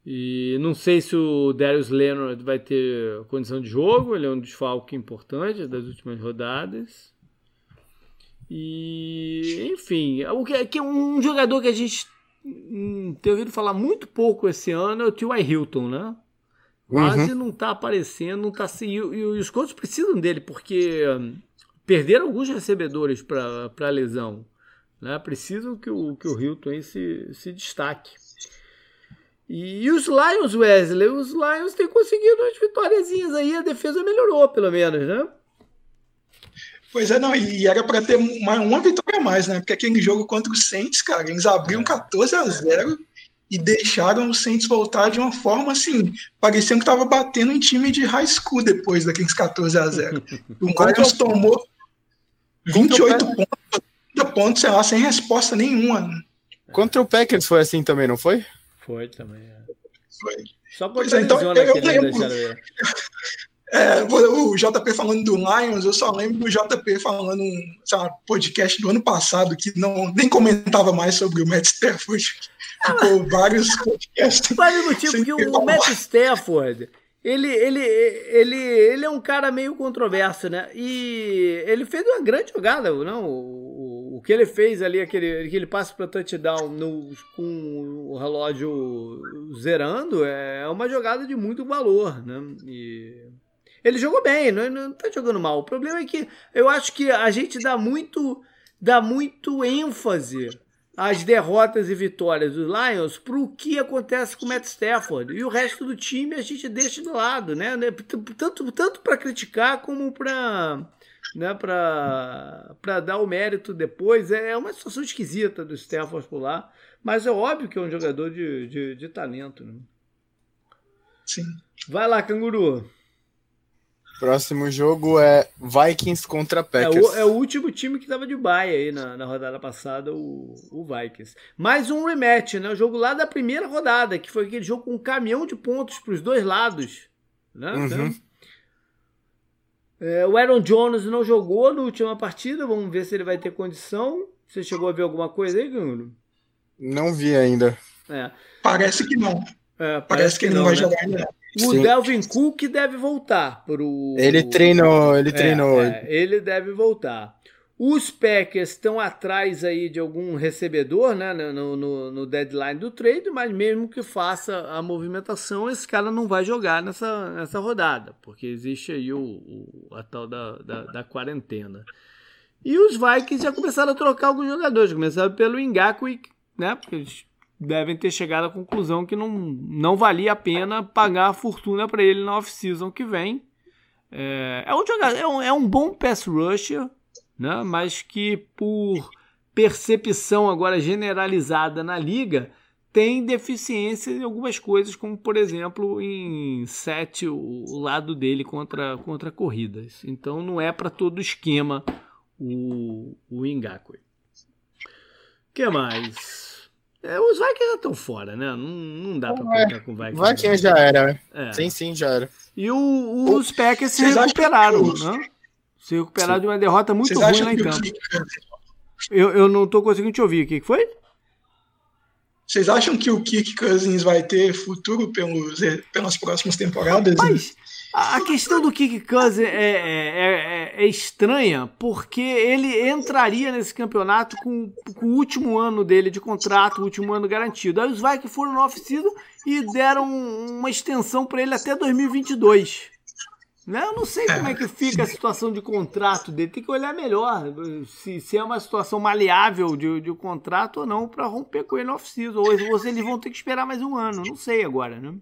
E não sei se o Darius Leonard vai ter condição de jogo, ele é um desfalque importante das últimas rodadas. E, enfim, o que, que um jogador que a gente hum, tem ouvido falar muito pouco esse ano é o T.Y. Hilton, né? Quase uhum. não tá aparecendo, não tá assim. E, e os Colts precisam dele, porque hum, perderam alguns recebedores para lesão. Né? Precisam que o, que o Hilton aí se, se destaque. E os Lions, Wesley, os Lions têm conseguido umas vitóriazinhas aí, a defesa melhorou, pelo menos, né? Pois é, não, e era para ter uma, uma vitória a mais, né? Porque aquele jogo contra os Saints, cara, eles abriram 14 a 0 e deixaram os Saints voltar de uma forma assim, parecendo que tava batendo em time de high school depois daqueles 14 a 0. O Lions tomou 28 pontos, 30 pontos, sei lá, sem resposta nenhuma. Né? Contra o Packers foi assim também, não foi? Foi também. É. Foi. Só por é, então, eu, eu, é, o JP falando do Lions, eu só lembro do JP falando um podcast do ano passado que não nem comentava mais sobre o Matt Stafford. Ficou ah, vários podcasts. Sabe o motivo que o Matt Stafford ele, ele, ele, ele é um cara meio controverso, né? E ele fez uma grande jogada, não? O, o que ele fez ali, aquele, aquele passe para touchdown no, com o relógio zerando, é uma jogada de muito valor, né? E ele jogou bem, não, não tá jogando mal. O problema é que eu acho que a gente dá muito, dá muito ênfase as derrotas e vitórias dos Lions para o que acontece com o Matt Stafford. E o resto do time a gente deixa de lado, né? Tanto, tanto para criticar como para né, para dar o mérito depois. É uma situação esquisita do Stafford por lá, mas é óbvio que é um jogador de, de, de talento. Né? Sim. Vai lá, canguru. Próximo jogo é Vikings contra Packers. É o, é o último time que estava de baia aí na, na rodada passada, o, o, Vikings. Mais um rematch, né? O jogo lá da primeira rodada, que foi aquele jogo com um caminhão de pontos para os dois lados. Né? Uhum. Então, é, o Aaron Jones não jogou na última partida, vamos ver se ele vai ter condição. Você chegou a ver alguma coisa aí, Gano? Não vi ainda. É. Parece que não. É, parece, parece, que, que ele não, vai né? jogar ainda. O Sim. Delvin Cook deve voltar pro. Ele treinou, ele é, treinou. É, ele deve voltar. Os Packers estão atrás aí de algum recebedor, né, no, no, no, deadline do trade, mas mesmo que faça a movimentação, esse cara não vai jogar nessa, nessa rodada, porque existe aí o, o a tal da, da, da, quarentena. E os Vikings já começaram a trocar alguns jogadores, começaram pelo Ngakwe, né, porque eles devem ter chegado à conclusão que não, não valia a pena pagar a fortuna para ele na off-season que vem. É, é, um jogador, é, um, é um bom pass rusher, né? mas que por percepção agora generalizada na liga tem deficiência em algumas coisas, como por exemplo em set o, o lado dele contra, contra corridas. Então não é para todo esquema o, o Ngakwe. O que mais? É, os Vikings já estão fora, né? Não, não dá pra é, contar com o Vikings. Vikings já era. É. Sim, sim, já era. E o, os Packers se recuperaram, né? Se recuperar Sim. de uma derrota muito Vocês ruim lá em campo. Que... Eu, eu não tô conseguindo te ouvir. O que, que foi? Vocês acham que o Kirk Cousins vai ter futuro pelos, pelas próximas temporadas? Mas a questão do Kirk Cousins é, é, é, é, estranha porque ele entraria nesse campeonato com, com, o último ano dele de contrato, o último ano garantido. Aí os Vikings foram no off-season e deram uma extensão para ele até 2022. Né? Eu não sei como é que fica a situação de contrato dele. Tem que olhar melhor se, se é uma situação maleável de, de contrato ou não para romper com ele no off-season. Ou, ou se eles vão ter que esperar mais um ano. Não sei agora, né?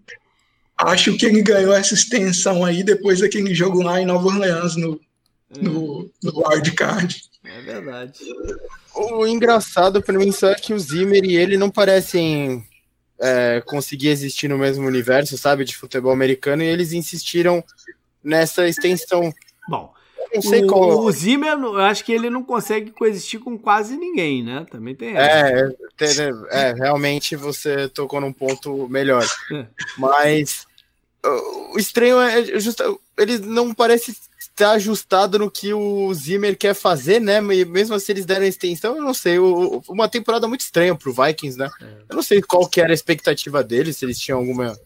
Acho que ele ganhou essa extensão aí depois daquele jogo lá em Nova Orleans no, é. no, no wildcard. É verdade. O engraçado para mim só é que o Zimmer e ele não parecem é, conseguir existir no mesmo universo, sabe, de futebol americano, e eles insistiram nessa extensão. Bom, não sei o, qual... o Zimmer, eu acho que ele não consegue coexistir com quase ninguém, né? Também tem. É, é, realmente você tocou num ponto melhor. É. Mas o estranho é justo, ele não parece estar ajustado no que o Zimmer quer fazer, né? Mesmo se eles deram extensão, eu não sei. Uma temporada muito estranha pro Vikings, né? É. Eu não sei qual que era a expectativa deles, se eles tinham alguma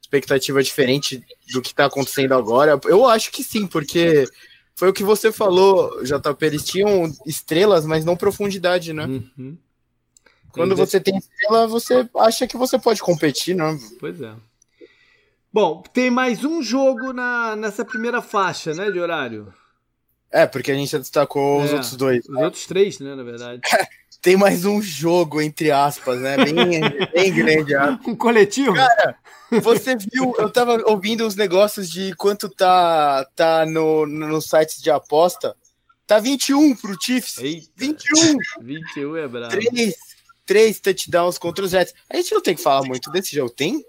expectativa diferente do que está acontecendo agora? Eu acho que sim, porque foi o que você falou, JP. Eles tinham estrelas, mas não profundidade, né? Uhum. Quando você tem estrela, você acha que você pode competir, não? Pois é. Bom, tem mais um jogo na, nessa primeira faixa, né, de horário. É, porque a gente já destacou é, os outros dois. Os né? outros três, né, na verdade. tem mais um jogo, entre aspas, né? Bem, bem grande. Um coletivo? Cara, você viu, eu tava ouvindo os negócios de quanto tá, tá no, no site de aposta. Tá 21 pro Chiefs. Eita. 21. 21 é brabo. Três, três touchdowns contra os Jets. A gente não tem que falar muito desse jogo, tem?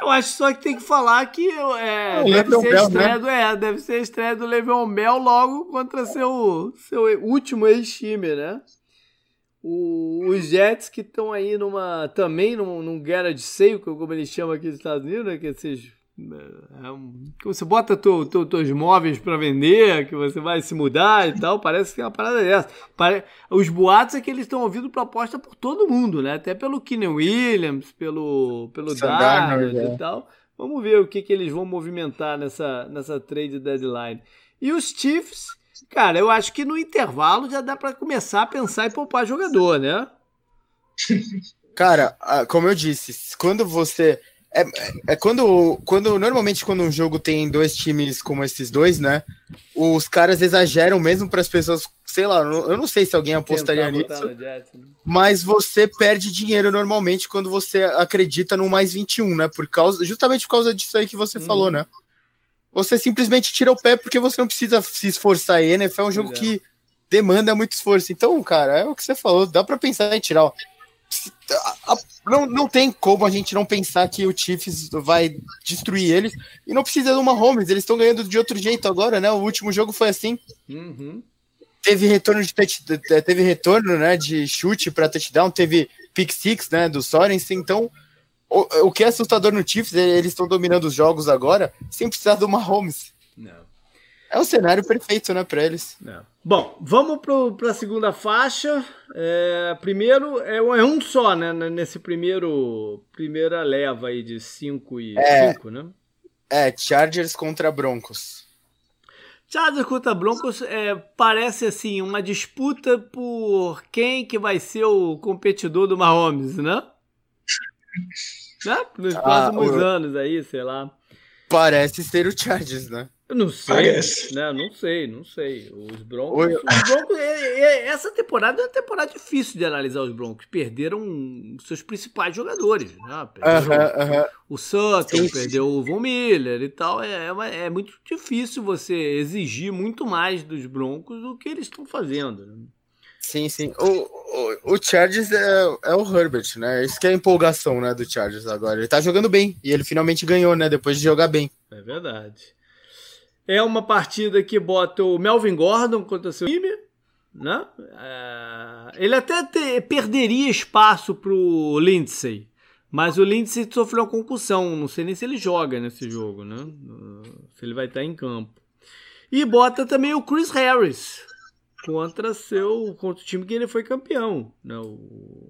Eu acho só que tem que falar que é, deve, ser Bell, estreia né? do, é, deve ser a estreia do Le'Veon Bell logo contra seu, seu último ex-time, né? O, os Jets que estão aí numa também num, num guerra de seio, como eles chamam aqui nos Estados Unidos, né? que esses é, é um, que você bota teu, teu, teus móveis para vender, que você vai se mudar e tal, parece que é uma parada dessa. Pare... Os boatos é que eles estão ouvindo proposta por todo mundo, né? Até pelo Keenan Williams, pelo, pelo Darnold é. e tal. Vamos ver o que, que eles vão movimentar nessa, nessa trade deadline. E os Chiefs Cara, eu acho que no intervalo já dá para começar a pensar em poupar jogador, né? Cara, como eu disse, quando você. É, é quando, quando. Normalmente, quando um jogo tem dois times como esses dois, né? Os caras exageram mesmo para as pessoas. Sei lá, eu não sei se alguém apostaria nisso. Né? Mas você perde dinheiro normalmente quando você acredita no mais 21, né? Por causa, justamente por causa disso aí que você hum. falou, né? Você simplesmente tira o pé porque você não precisa se esforçar aí. NFL é um jogo é. que demanda muito esforço. Então, cara, é o que você falou, dá para pensar em tirar. Não, não tem como a gente não pensar que o Chiefs vai destruir eles e não precisa de uma Holmes, eles estão ganhando de outro jeito agora, né? O último jogo foi assim. Uhum. Teve retorno de teve retorno, né, de chute para touchdown, teve pick six, né, do Sorensen, então o, o que é assustador no Chiefs, é eles estão dominando os jogos agora sem precisar do Mahomes. Não. É o cenário perfeito, né, para eles. Não. Bom, vamos para a segunda faixa. É, primeiro, é, é, um só, né? Nesse primeiro primeira leva aí de 5 e 5, é, né? É, Chargers contra Broncos. Chargers contra Broncos é, parece assim uma disputa por quem que vai ser o competidor do Mahomes, né? Né? Nos ah, próximos o... anos aí, sei lá. Parece ser o Chargers, né? Eu não sei, Parece. né? Não sei, não sei. Os Broncos, Oi. os Broncos é, é, essa temporada é uma temporada difícil de analisar os Broncos. Perderam seus principais jogadores, né? Perderam uh -huh, uh -huh. o Sutton, perdeu o Von Miller e tal. É, é, é, muito difícil você exigir muito mais dos Broncos do que eles estão fazendo. Né? Sim, sim. O, o, o Chargers é, é o Herbert, né? Isso que é a empolgação, né, do Chargers agora. Ele tá jogando bem e ele finalmente ganhou, né, depois de jogar bem. É verdade. É uma partida que bota o Melvin Gordon contra seu time, né? É... Ele até te... perderia espaço pro Lindsay, mas o Lindsay sofreu uma concussão. Não sei nem se ele joga nesse jogo, né? Se ele vai estar em campo. E bota também o Chris Harris contra seu contra o time que ele foi campeão, né?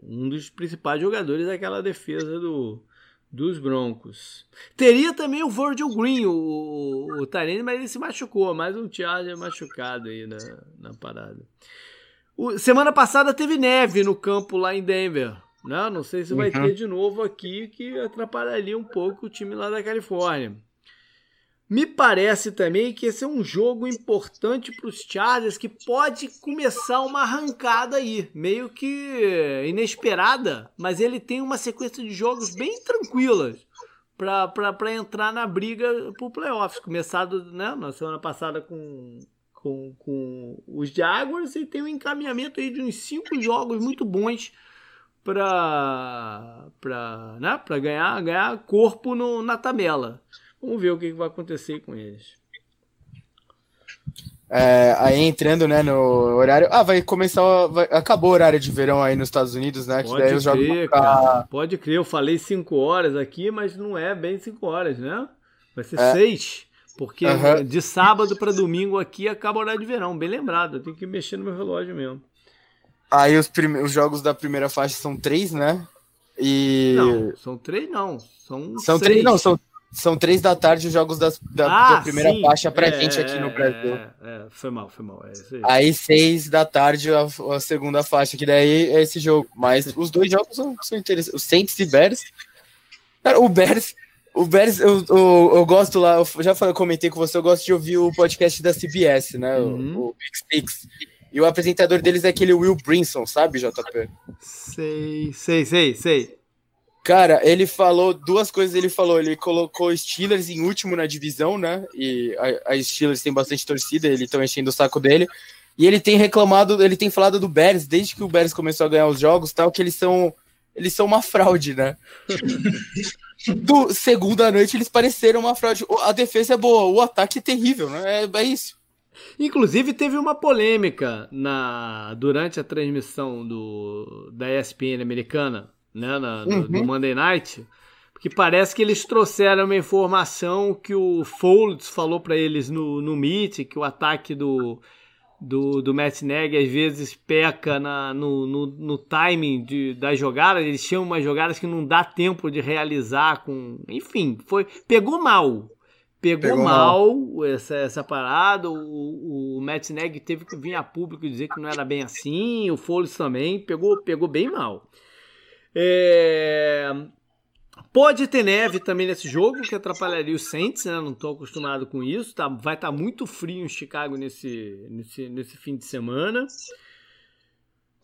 um dos principais jogadores daquela defesa do, dos Broncos. Teria também o Virgil Green, o, o Tyrene, mas ele se machucou, mais um Charger machucado aí na, na parada. O, semana passada teve neve no campo lá em Denver. Né? Não sei se vai uhum. ter de novo aqui, que atrapalharia um pouco o time lá da Califórnia. Me parece também que esse é um jogo importante para os Chargers que pode começar uma arrancada aí, meio que inesperada, mas ele tem uma sequência de jogos bem tranquilas para entrar na briga por playoffs. Começado né, na semana passada com, com, com os Jaguars e tem um encaminhamento aí de uns cinco jogos muito bons para né, ganhar, ganhar corpo no, na tabela. Vamos ver o que vai acontecer com eles. É, aí entrando, né, no horário. Ah, vai começar. Vai, acabou o horário de verão aí nos Estados Unidos, né? Pode crer, cara. Pode crer, eu falei 5 horas aqui, mas não é bem 5 horas, né? Vai ser 6. É. Porque uhum. de sábado para domingo aqui acaba o horário de verão. Bem lembrado, eu tenho que mexer no meu relógio mesmo. Aí os, prime... os jogos da primeira faixa são três, né? E. Não, são três não. São, são seis. três, não, são são três da tarde os jogos das, da, ah, da primeira sim. faixa pra é, gente aqui no Brasil. É, é, foi mal, foi mal. É aí. aí. seis da tarde a, a, segunda faixa, que daí é esse jogo. Mas os dois jogos são, são interessantes. O Saints e Bears. Cara, o Bears. O Bears, eu, eu, eu gosto lá, eu já falei, eu comentei com você, eu gosto de ouvir o podcast da CBS, né? Uhum. O, o Big Six. E o apresentador deles é aquele Will Brinson, sabe, JP? Sei, sei, sei, sei. Cara, ele falou duas coisas. Ele falou, ele colocou Steelers em último na divisão, né? E a, a Steelers tem bastante torcida, ele estão enchendo o saco dele. E ele tem reclamado, ele tem falado do Bears desde que o Bears começou a ganhar os jogos, tal, que eles são eles são uma fraude, né? do segunda noite eles pareceram uma fraude. A defesa é boa, o ataque é terrível, né? É, é isso. Inclusive teve uma polêmica na durante a transmissão do da ESPN americana né, na, uhum. no, Monday Night, porque parece que eles trouxeram uma informação que o Folds falou para eles no, no Meet, que o ataque do, do, do Matt Nagy às vezes peca na, no, no, no timing de, das jogadas, eles chamam umas jogadas que não dá tempo de realizar com. Enfim, foi. Pegou mal. Pegou, Pegou mal, mal, Essa, essa parada. O, o Matt Nagy teve que vir a público dizer que não era bem assim. O Foles também pegou, pegou bem mal. É... Pode ter neve também nesse jogo, que atrapalharia os Saints, né? Não estou acostumado com isso. Tá, vai estar tá muito frio em Chicago nesse, nesse, nesse fim de semana.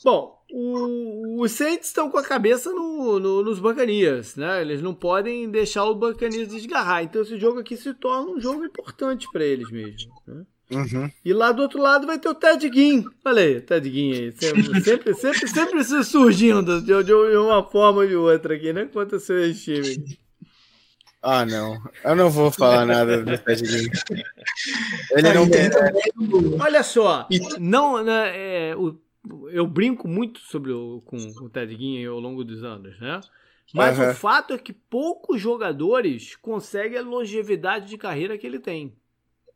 Bom, o, os Saints estão com a cabeça no, no, nos Bacanias, né? Eles não podem deixar o Bacanias desgarrar. Então esse jogo aqui se torna um jogo importante para eles mesmo. Né? Uhum. E lá do outro lado vai ter o Ted Ginn. Olha aí, Ted Ginn aí. Sempre, sempre, sempre, sempre se surgindo de, de, uma forma ou de outra aqui, né? Quanto o seu time. Ah, não. Eu não vou falar nada do Ted Ginn. Ele não tem. Olha só, não, né, é, o, eu brinco muito sobre o, com, com o Ted Ginn ao longo dos anos, né? Mas uhum. o fato é que poucos jogadores conseguem a longevidade de carreira que ele tem.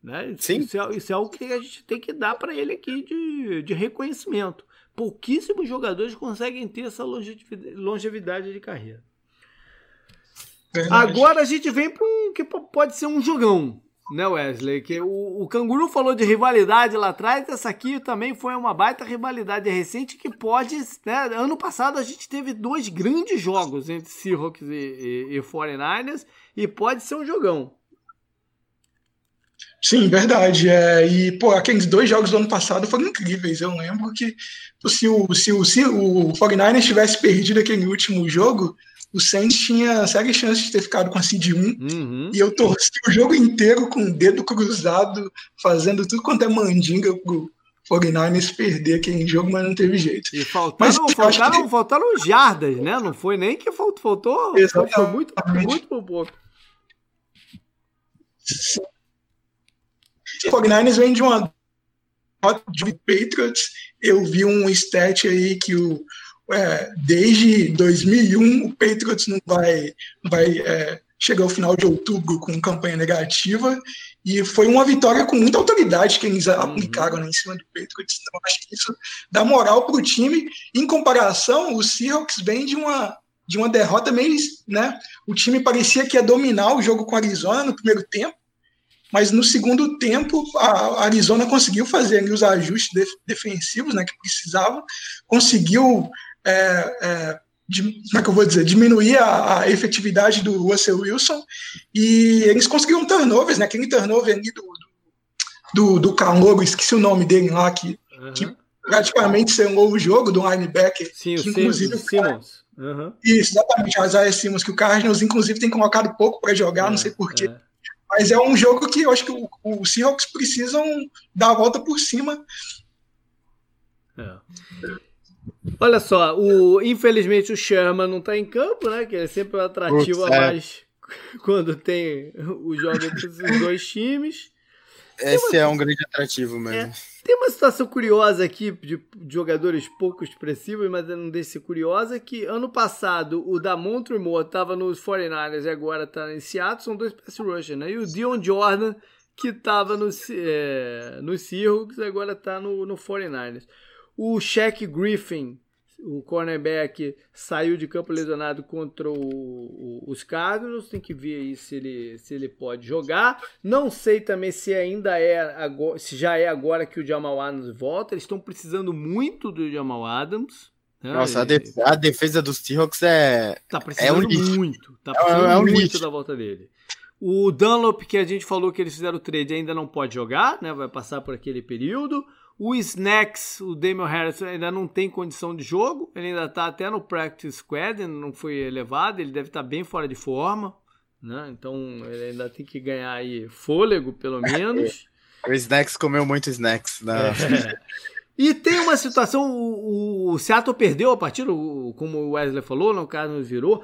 Né? Sim. Isso, é, isso é algo que a gente tem que dar para ele aqui de, de reconhecimento. Pouquíssimos jogadores conseguem ter essa longevidade de carreira. Verdade. Agora a gente vem para um que pode ser um jogão, né, Wesley? Que o, o Canguru falou de rivalidade lá atrás, essa aqui também foi uma baita rivalidade recente que pode. Né, ano passado a gente teve dois grandes jogos entre Seahawks e, e, e 49ers e pode ser um jogão. Sim, verdade. É, e, pô, aqueles dois jogos do ano passado foram incríveis. Eu lembro que se o, se o, se o 49ers tivesse perdido aquele último jogo, o Saints tinha sérias chances de ter ficado com a seed 1. Uhum. E eu torci o jogo inteiro com o dedo cruzado, fazendo tudo quanto é mandinga pro 49ers perder aquele jogo, mas não teve jeito. E faltaram, mas, faltaram, que... faltaram jardas, né? Não foi nem que faltou, faltou, faltou muito, muito por pouco. Sim. O 49ers vem de uma de Patriots. Eu vi um stat aí que o, é, desde 2001 o Patriots não vai, vai é, chega ao final de outubro com campanha negativa e foi uma vitória com muita autoridade que eles uhum. aplicaram né, em cima do Patriots. Então, acho que isso dá moral para o time. Em comparação, o Seahawks vem de uma, de uma derrota meio. Né, o time parecia que ia dominar o jogo com a Arizona no primeiro tempo, mas no segundo tempo a Arizona conseguiu fazer os ajustes def defensivos né, que precisava, conseguiu. É, é, de, como é que eu vou dizer, diminuir a, a, efetividade do Russell Wilson e eles conseguiram turnovers, né? Aquele turnover ali do, do, do esqueci o nome dele lá, que, uhum. que praticamente selou o jogo do linebacker. Sim, que, o inclusive, Simmons. Uhum. Isso, exatamente, o Isaiah Simmons, que o Cardinals, inclusive, tem colocado pouco para jogar, é, não sei porquê. É. Mas é um jogo que eu acho que o, o Seahawks precisam dar a volta por cima. É. Olha só, o, infelizmente o Sherman não está em campo, né? Que é sempre um atrativo Putz, a é. mais quando tem o jogo entre os dois times. Esse uma, é um grande atrativo mesmo. É, tem uma situação curiosa aqui de, de, jogadores pouco expressivos, mas não deixa ser curiosa, que ano passado o Damontre Moore estava nos 49ers e agora está em Seattle, são dois pass rushers, né? E o Dion Jordan, que estava no, é, no Seahawks agora está no, no 49ers. O Shaq Griffin, o cornerback, saiu de campo lesionado contra o, o, os Cardinals. Tem que ver aí se ele, se ele pode jogar. Não sei também se ainda é agora, se já é agora que o Jamal Adams volta. Eles estão precisando muito do Jamal Adams. Né? Nossa, a, def a, defesa dos Seahawks é. Tá precisando é um muito. Tá precisando é, é um muito lixo. da volta dele. O Dunlop, que a gente falou que eles fizeram o trade, ainda não pode jogar, né? Vai passar por aquele período. O Snacks, o Damian Harris, ainda não tem condição de jogo. Ele ainda está até no practice squad, ainda não foi elevado. Ele deve estar tá bem fora de forma. Né? Então ele ainda tem que ganhar aí fôlego, pelo menos. o Snacks comeu muito Snacks. Né? É. E tem uma situação, o, o Seattle perdeu a partida, como o Wesley falou, o Cardinals virou.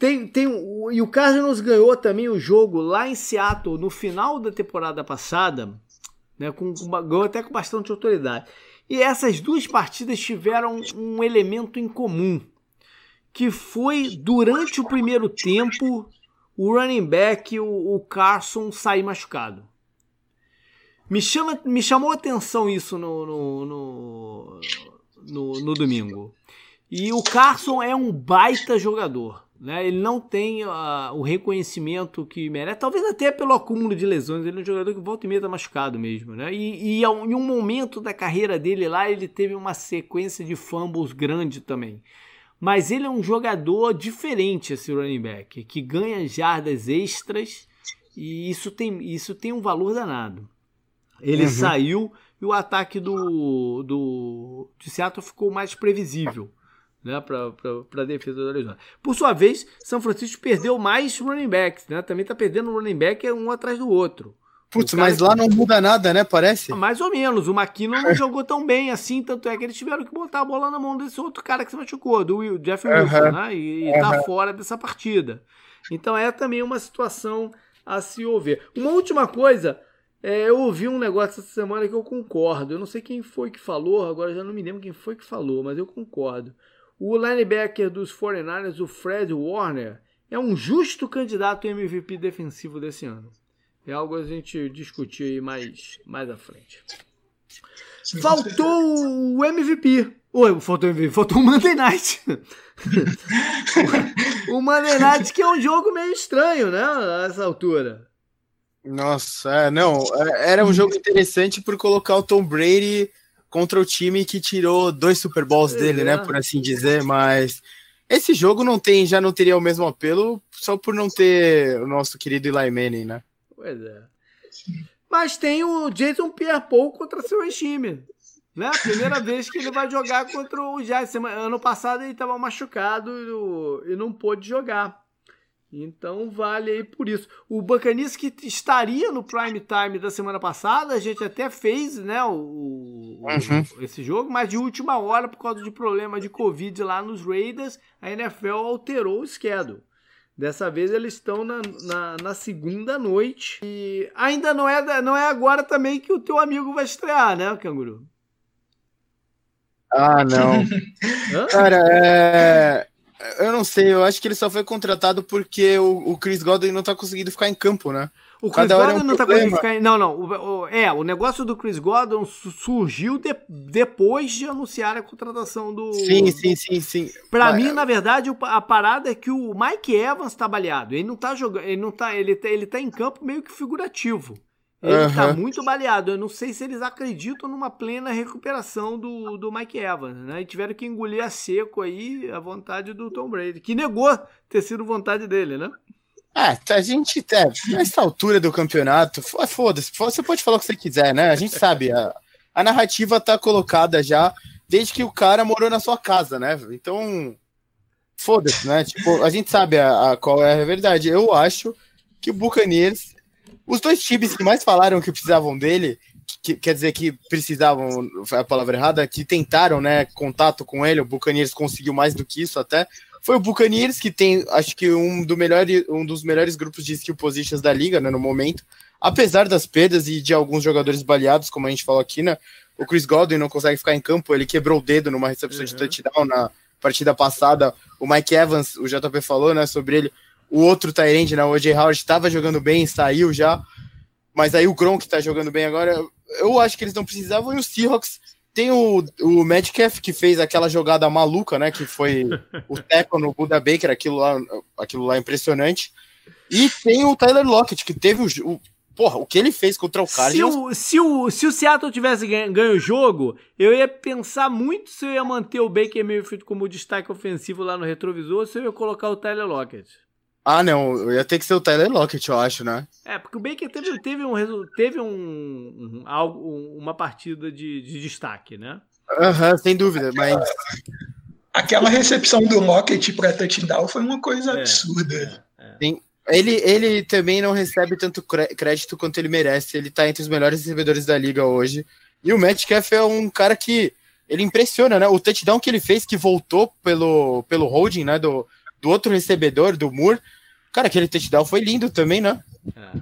Tem, tem, e o Cardinals ganhou também o jogo lá em Seattle no final da temporada passada né, com, ganhou até com bastante autoridade. E essas duas partidas tiveram um elemento em comum, que foi durante o primeiro tempo o running back, o, o Carson, sair machucado. Me, chama, me chamou a atenção isso no, no, no, no, no domingo. E o Carson é um baita jogador. Né? Ele não tem uh, o reconhecimento que merece, talvez até pelo acúmulo de lesões. Ele é um jogador que volta e meia tá machucado mesmo. Né? E, e em um momento da carreira dele lá, ele teve uma sequência de fumbles grande também. Mas ele é um jogador diferente, esse running back, que ganha jardas extras e isso tem, isso tem um valor danado. Ele uhum. saiu e o ataque do, do de Seattle ficou mais previsível né, para a defesa da Arizona. Por sua vez, São Francisco perdeu mais running backs, né? Também está perdendo running back um atrás do outro. Putz, mas lá não muda nada, né? Parece. Mais ou menos. O McKinnon não jogou tão bem assim, tanto é que eles tiveram que botar a bola na mão desse outro cara que se machucou, do Will, Jeff Wilson, uhum. né? E, e tá fora dessa partida. Então é também uma situação a se ouvir. Uma última coisa, é, eu ouvi um negócio essa semana que eu concordo. Eu não sei quem foi que falou, agora já não me lembro quem foi que falou, mas eu concordo. O linebacker dos 49ers, o Fred Warner, é um justo candidato MVP defensivo desse ano. É algo a gente discutir aí mais, mais à frente. Faltou o MVP. Oi, faltou o MVP, faltou o Monday Night. o Monday Night que é um jogo meio estranho, né? Nessa altura. Nossa, é, não, é, era um jogo interessante por colocar o Tom Brady contra o time que tirou dois Super Bowls é, dele, né, por assim dizer, mas esse jogo não tem, já não teria o mesmo apelo só por não ter o nosso querido Eli Manning, né? Pois é. Mas tem o Jason Pierre-Paul contra seu time. Né? Primeira vez que ele vai jogar contra o Giants. Ano passado ele estava machucado e não pôde jogar. Então vale aí por isso. O Buccaneers que estaria no prime time da semana passada, a gente até fez, né, o, uhum. esse jogo, mas de última hora por causa de problema de Covid lá nos Raiders, a NFL alterou o schedule. Dessa vez eles estão na, na, na, segunda noite. E ainda não é, não é agora também que o teu amigo vai estrear, né, Canguru? Ah, não. Cara, é Eu não sei, eu acho que ele só foi contratado porque o, o Chris Godwin não tá conseguindo ficar em campo, né? O Chris Cada Godwin é um não tá conseguindo ficar em... Não, não. O, o, é, o negócio do Chris Godwin surgiu de, depois de anunciar a contratação do. Sim, sim, sim, sim. Pra Mas... mim, na verdade, a parada é que o Mike Evans tá baleado. Ele não tá jogando. Ele não tá. Ele, tá, ele tá em campo meio que figurativo. Ele uhum. tá muito baleado. Eu não sei se eles acreditam numa plena recuperação do, do Mike Evans, né? E tiveram que engolir a seco aí a vontade do Tom Brady, que negou ter sido vontade dele, né? É, a gente, é, nessa altura do campeonato, foda-se, você pode falar o que você quiser, né? A gente sabe, a, a narrativa tá colocada já desde que o cara morou na sua casa, né? Então, foda-se, né? Tipo, a gente sabe a, a, qual é a verdade. Eu acho que o Buccaneers os dois times que mais falaram que precisavam dele, que, quer dizer que precisavam, foi a palavra errada, que tentaram, né, contato com ele, o Buccaneers conseguiu mais do que isso até, foi o Buccaneers que tem, acho que um, do melhor, um dos melhores grupos de skill positions da liga, né, no momento, apesar das perdas e de alguns jogadores baleados, como a gente falou aqui, né, o Chris Godwin não consegue ficar em campo, ele quebrou o dedo numa recepção uhum. de touchdown na partida passada, o Mike Evans, o JP falou, né, sobre ele, o outro Tyrande, né, o O.J. Howard, estava jogando bem, saiu já. Mas aí o Gronk está jogando bem agora. Eu acho que eles não precisavam. E o Seahawks tem o, o Metcalf, que fez aquela jogada maluca, né? Que foi o teco no Buda Baker, aquilo lá, aquilo lá impressionante. E tem o Tyler Lockett, que teve o, o Porra, o que ele fez contra o Cardinals... Se o, se o, se o Seattle tivesse ganho, ganho, o jogo, eu ia pensar muito se eu ia manter o Baker Mayfield como destaque ofensivo lá no retrovisor ou se eu ia colocar o Tyler Lockett. Ah, não, ia ter que ser o Tyler Lockett, eu acho, né? É, porque o Baker teve, teve, um, teve um, um, algo, uma partida de, de destaque, né? Aham, uhum, sem dúvida, mas. Aquela recepção do Lockett para touchdown foi uma coisa é, absurda. É, é. Sim. Ele, ele também não recebe tanto crédito quanto ele merece. Ele tá entre os melhores recebedores da liga hoje. E o Metcalf é um cara que ele impressiona, né? O touchdown que ele fez, que voltou pelo, pelo holding, né? Do, do outro recebedor, do Moore, Cara, aquele touchdown foi lindo também, né? É.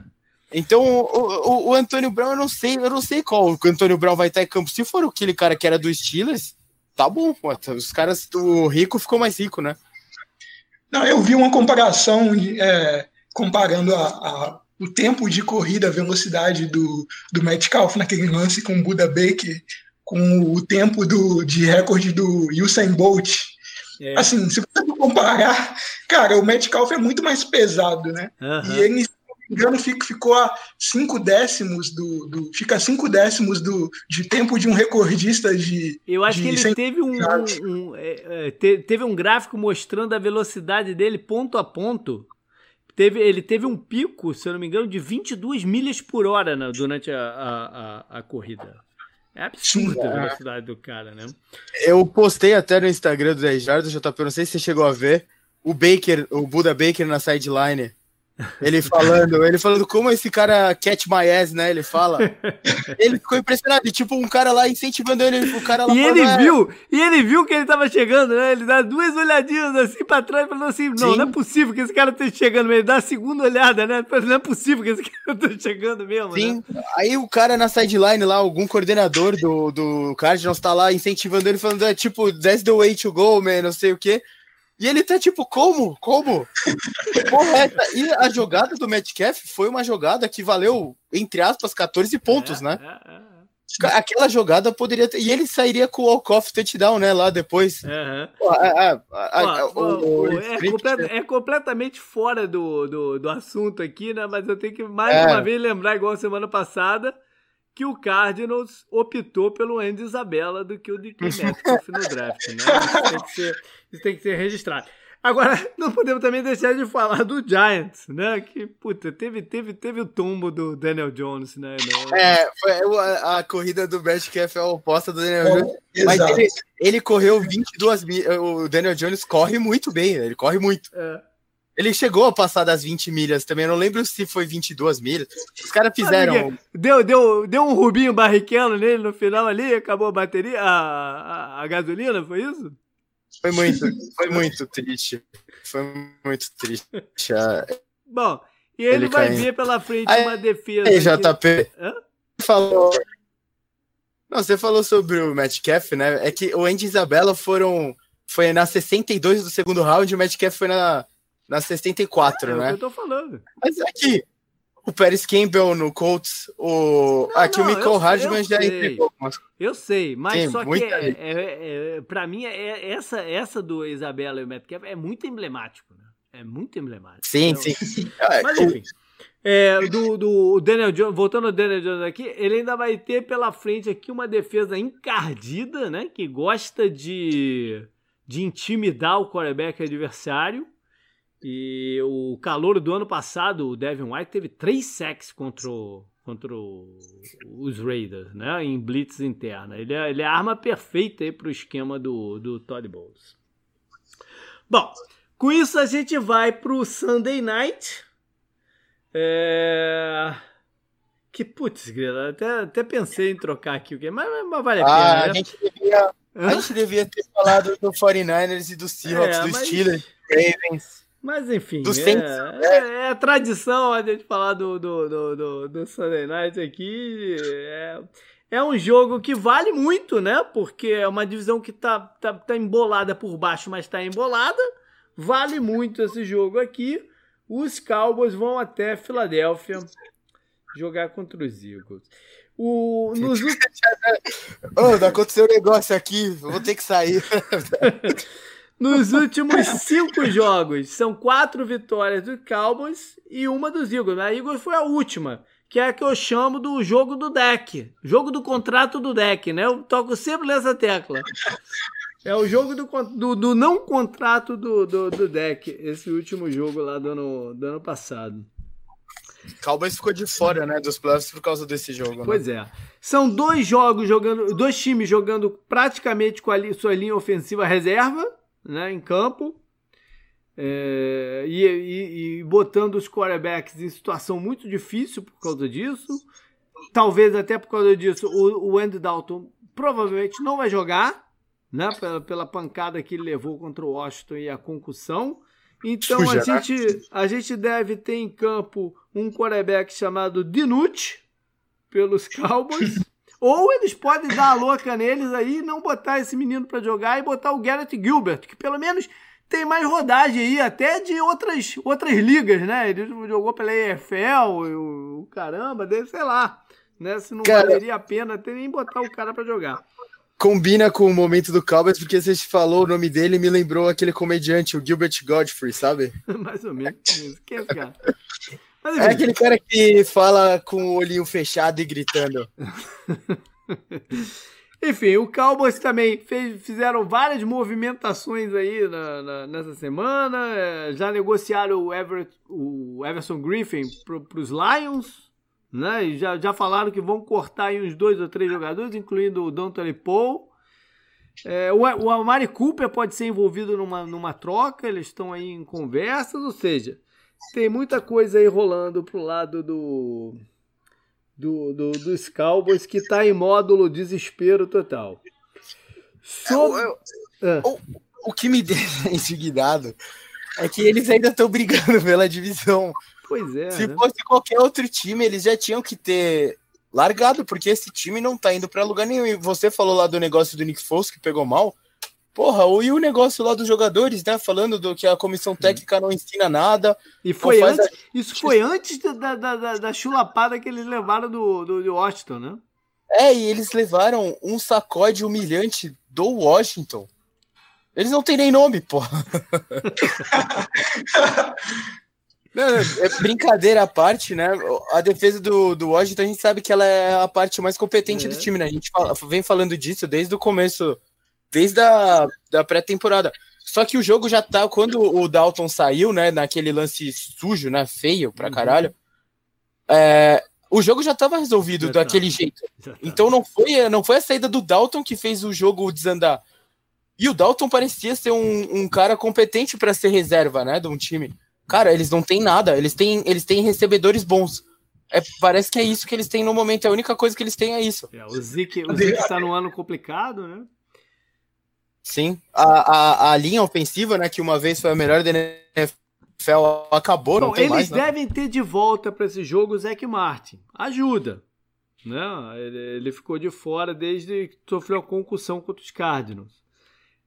Então, o, o, o, Antônio Brown, eu não sei, eu não sei qual o Antônio Brown vai estar em campo. Se for aquele cara que era do Steelers, tá bom. Pô, os caras, o rico ficou mais rico, né? Não, eu vi uma comparação é, comparando a, a, o tempo de corrida, a velocidade do, do Metcalf naquele lance com o Buda Baker, com o tempo do, de recorde do Usain Bolt é. Assim, se você comparar, cara, o Metcalf é muito mais pesado, né? Uhum. E ele, se não me engano, ficou a cinco décimos do, do. Fica cinco décimos do, de tempo de um recordista de. Eu acho de que ele teve um, um, um é, é teve um gráfico mostrando a velocidade dele ponto a ponto. Teve, ele teve um pico, se eu não me engano, de 22 milhas por hora durante a, a, a, a corrida. É absurda a velocidade do cara, né? Eu postei até no Instagram do 10 Jardas, JP, não sei se você chegou a ver, o Baker, o Buda Baker na sideline. Ele falando, ele falando como esse cara catch my ass, né? Ele fala. Ele ficou impressionado, e, tipo, um cara lá incentivando ele, o cara lá E ele é. viu, e ele viu que ele tava chegando, né? Ele dá duas olhadinhas assim pra trás, falando assim: não, Sim. não é possível que esse cara esteja chegando mesmo. Ele dá a segunda olhada, né? Não é possível que esse cara esteja chegando mesmo. Sim. Né? Aí o cara na sideline lá, algum coordenador do, do Cardinals tá lá incentivando ele, falando, é tipo, that's the way to go, man, não sei o quê. E ele tá tipo, como? Como? Correta. E a jogada do Metcalf foi uma jogada que valeu, entre aspas, 14 pontos, é, né? É, é, é. Aquela jogada poderia ter. E ele sairia com o walk-off touchdown, né? Lá depois. É, completamente fora do, do, do, assunto aqui, né? Mas eu tenho que mais é. uma vez lembrar, igual semana passada, que o Cardinals optou pelo Andy Isabella do que o DK Metcalf no draft, né? Isso tem, que ser, isso tem que ser registrado. Agora, não podemos também deixar de falar do Giants, né? Que, puta, teve, teve, teve o tombo do Daniel Jones, né? É, foi a, a corrida do Metcalf é a oposta do Daniel é, Jones. Mas ele, ele correu 22 mil. O Daniel Jones corre muito bem, ele corre muito. É. Ele chegou a passar das 20 milhas também, eu não lembro se foi 22 milhas. Os caras fizeram. Deu, deu, deu um Rubinho Barrichello nele no final ali, acabou a bateria, a, a, a gasolina, foi isso? Foi muito, foi muito triste. Foi muito triste. Bom, e ele, ele vai caindo. ver pela frente aí, uma defesa. Aí, JP. Hã? Falou. Não, você falou sobre o Metcalf, né? É que o Andy e Isabella foram foi na 62 do segundo round e o Metcalf foi na, na 64, é, né? É que eu tô falando. Mas aqui, é o Paris Campbell no Colts, o. Não, aqui não, o Michael Hardman já entregou. Eu sei, mas só que é, é, é, pra mim, é, essa, essa do Isabela e o Metcalf é muito emblemático, né? É muito emblemático. Sim, então, sim. Mas enfim. É, do, do Daniel Jones, voltando ao Daniel Jones aqui, ele ainda vai ter pela frente aqui uma defesa encardida, né? Que gosta de, de intimidar o quarterback adversário. E o calor do ano passado, o Devin White teve três sacks contra, o, contra o, os Raiders, né? Em blitz interna. Ele é, ele é a arma perfeita aí pro esquema do, do Todd Bowles. Bom, com isso a gente vai pro Sunday Night. É... Que putz, grila, até, até pensei em trocar aqui o que, mas, mas vale a ah, pena. Né? A, gente devia, a gente devia ter falado do 49ers e do Seahawks, é, do mas... Steelers, Ravens. Mas enfim, é, é, é, tradição a gente falar do, do, do, do, do Sunday Night aqui. É, é um jogo que vale muito, né? Porque é uma divisão que tá, tá, tá embolada por baixo, mas tá embolada. Vale muito esse jogo aqui. Os Cowboys vão até Filadélfia jogar contra os Eagles. O, nos... oh, aconteceu um negócio aqui, vou ter que sair. Nos últimos cinco jogos, são quatro vitórias do Cowboys e uma dos Eagles. A Eagles foi a última, que é a que eu chamo do jogo do deck. Jogo do contrato do deck, né? Eu toco sempre nessa tecla. É o jogo do, do, do não contrato do, do, do, deck, esse último jogo lá do ano, do ano passado. Cowboys ficou de fora, né, dos playoffs por causa desse jogo. Né? Pois é. São dois jogos jogando, dois times jogando praticamente com a sua linha ofensiva reserva né, em campo é, e, e, e, botando os quarterbacks em situação muito difícil por causa disso. Talvez até por causa disso o, o Andy Dalton provavelmente não vai jogar, né, pela, pela pancada que ele levou contra o Washington e a concussão. Então a gente, a gente deve ter em campo um quarterback chamado Dinucci pelos Cowboys. Ou eles podem dar a louca neles aí, não botar esse menino para jogar e botar o Garrett Gilbert, que pelo menos tem mais rodagem aí, até de outras, outras ligas, né? Ele jogou pela EFL, o, caramba, sei lá. Né? Se não cara, valeria a pena até nem botar o cara para jogar. Combina com o momento do Cowboys, porque você falou o nome dele me lembrou aquele comediante, o Gilbert Godfrey, sabe? mais ou menos. Quem é esse cara? Mas, é aquele cara que fala com o olhinho fechado e gritando. enfim, o Cowboys também fez, fizeram várias movimentações aí na, na, nessa semana. É, já negociaram o, Everett, o Everson Griffin para os Lions. Né? E já, já falaram que vão cortar aí uns dois ou três jogadores, incluindo o D'Antoni Paul. É, o, o Amari Cooper pode ser envolvido numa, numa troca, eles estão aí em conversas, ou seja, tem muita coisa aí rolando pro lado do, do, do dos Cowboys que tá em módulo desespero total. Sobre... É, ah. o, o que me deixa indignado é que eles ainda estão brigando pela divisão. Pois é. Se né? fosse qualquer outro time, eles já tinham que ter largado, porque esse time não tá indo para lugar nenhum. E você falou lá do negócio do Nick Foles que pegou mal. Porra, e o negócio lá dos jogadores, né? Falando do que a comissão técnica não ensina nada. E foi antes, a... isso foi antes da, da, da, da, chulapada que eles levaram do, do, do Washington, né? É, e eles levaram um sacode humilhante do Washington. Eles não têm nem nome, porra. É brincadeira à parte, né? A defesa do, do Washington, a gente sabe que ela é a parte mais competente é. do time, né? A gente fala, vem falando disso desde o começo desde a da pré-temporada. Só que o jogo já tá. Quando o Dalton saiu, né? Naquele lance sujo, né? Feio pra uhum. caralho. Uhum. É, o jogo já tava resolvido já tá. daquele tá. jeito. Tá. Então não foi, não foi a saída do Dalton que fez o jogo desandar. E o Dalton parecia ser um, um cara competente para ser reserva, né? De um time. Cara, eles não têm nada. Eles têm, eles têm recebedores bons. É, parece que é isso que eles têm no momento. A única coisa que eles têm é isso. É, o Zeke, o Zeke tá num ano complicado, né? Sim, a, a, a linha ofensiva, né, que uma vez foi a melhor da NFL, acabou, Bom, não tem eles mais, né? devem ter de volta para esse jogo o Zac Martin. Ajuda. Né? Ele, ele, ficou de fora desde que sofreu a concussão contra os Cardinals.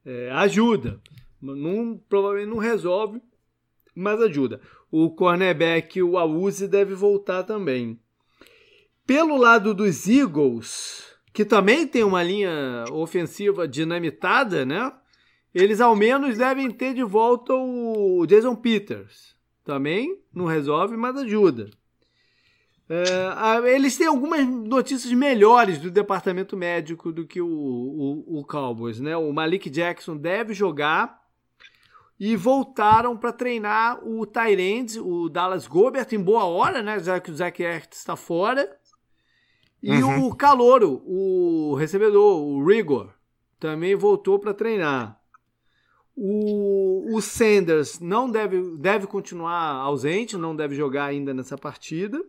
é, ajuda. Não, provavelmente não resolve, mas ajuda. O cornerback, o Awuzi, deve voltar também. Pelo lado dos Eagles, que também tem uma linha ofensiva dinamitada, né? Eles ao menos devem ter de volta o Jason Peters. Também não resolve, mas ajuda. É, eles têm algumas notícias melhores do departamento médico do que o, o, o Cowboys, né? O Malik Jackson deve jogar e voltaram para treinar o Tyrande, o Dallas Gobert, em boa hora, né? Já que o Zach Ertz está fora. E uhum. o Calouro, o recebedor, o Rigor, também voltou para treinar. O, o Sanders não deve, deve continuar ausente, não deve jogar ainda nessa partida.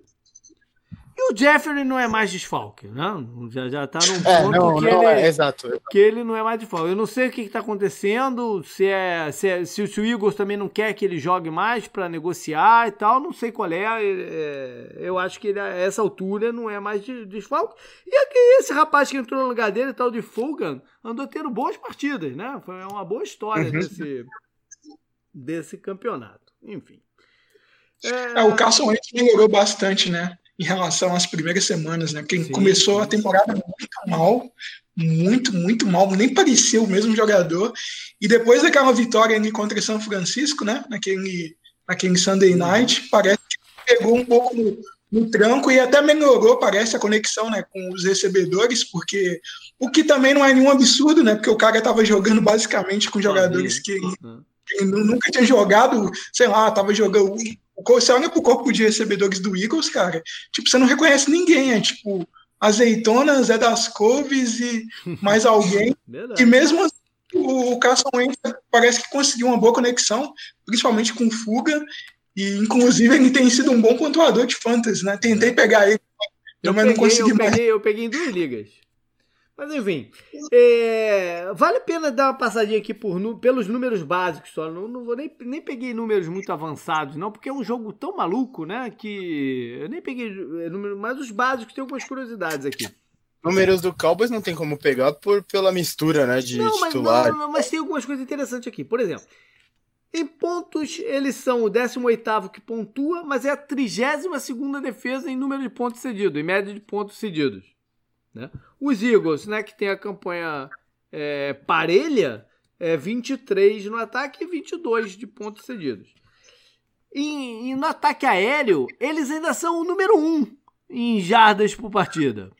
O Jeffrey não é mais desfalque, né? Já, já tá num é, ponto é, não, que, não ele, é, exato. que ele não é mais desfalque. Eu não sei o que está acontecendo, se, é, se, é, se, se, o Eagles também não quer que ele jogue mais para negociar e tal, não sei qual é, é. eu acho que ele, a essa altura não é mais desfalque. E aqui, esse rapaz que entrou no lugar dele, tal de Fulgan, andou tendo boas partidas, né? Foi uma boa história uhum. desse, desse campeonato. Enfim. É, o Carson Wentz melhorou bastante, né? Em relação às primeiras semanas, né? Porque Sim. começou a temporada muito mal, muito, muito mal, nem parecia o mesmo jogador. E depois daquela vitória ali contra São Francisco, né? Naquele, naquele Sunday Night, parece que pegou um pouco no, no tranco e até melhorou, parece, a conexão né, com os recebedores, porque o que também não é nenhum absurdo, né? Porque o cara estava jogando basicamente com jogadores que ele, que ele nunca tinha jogado, sei lá, estava jogando você olha pro corpo de recebedores do Eagles, cara, tipo, você não reconhece ninguém, é tipo azeitonas, Zé das Couves e mais alguém. e mesmo assim, o Carson Wentz parece que conseguiu uma boa conexão, principalmente com fuga, e inclusive ele tem sido um bom pontuador de fantasy, né? Tentei pegar ele, eu mas peguei, não consegui eu mais. Peguei, eu peguei em duas ligas. Mas enfim, é, vale a pena dar uma passadinha aqui por, pelos números básicos só. Não, não vou nem, nem peguei números muito avançados, não, porque é um jogo tão maluco, né? Que eu nem peguei é, números, mas os básicos tem algumas curiosidades aqui. Números do Cowboys não tem como pegar por, pela mistura, né? De não, titular. Mas, não, mas tem algumas coisas interessantes aqui. Por exemplo, em pontos, eles são o 18 que pontua, mas é a 32 defesa em número de pontos cedidos, em média de pontos cedidos. Né? Os Eagles, né, que tem a campanha é, parelha, é 23 no ataque e 22 de pontos cedidos. E, e, no ataque aéreo, eles ainda são o número 1 um em jardas por partida.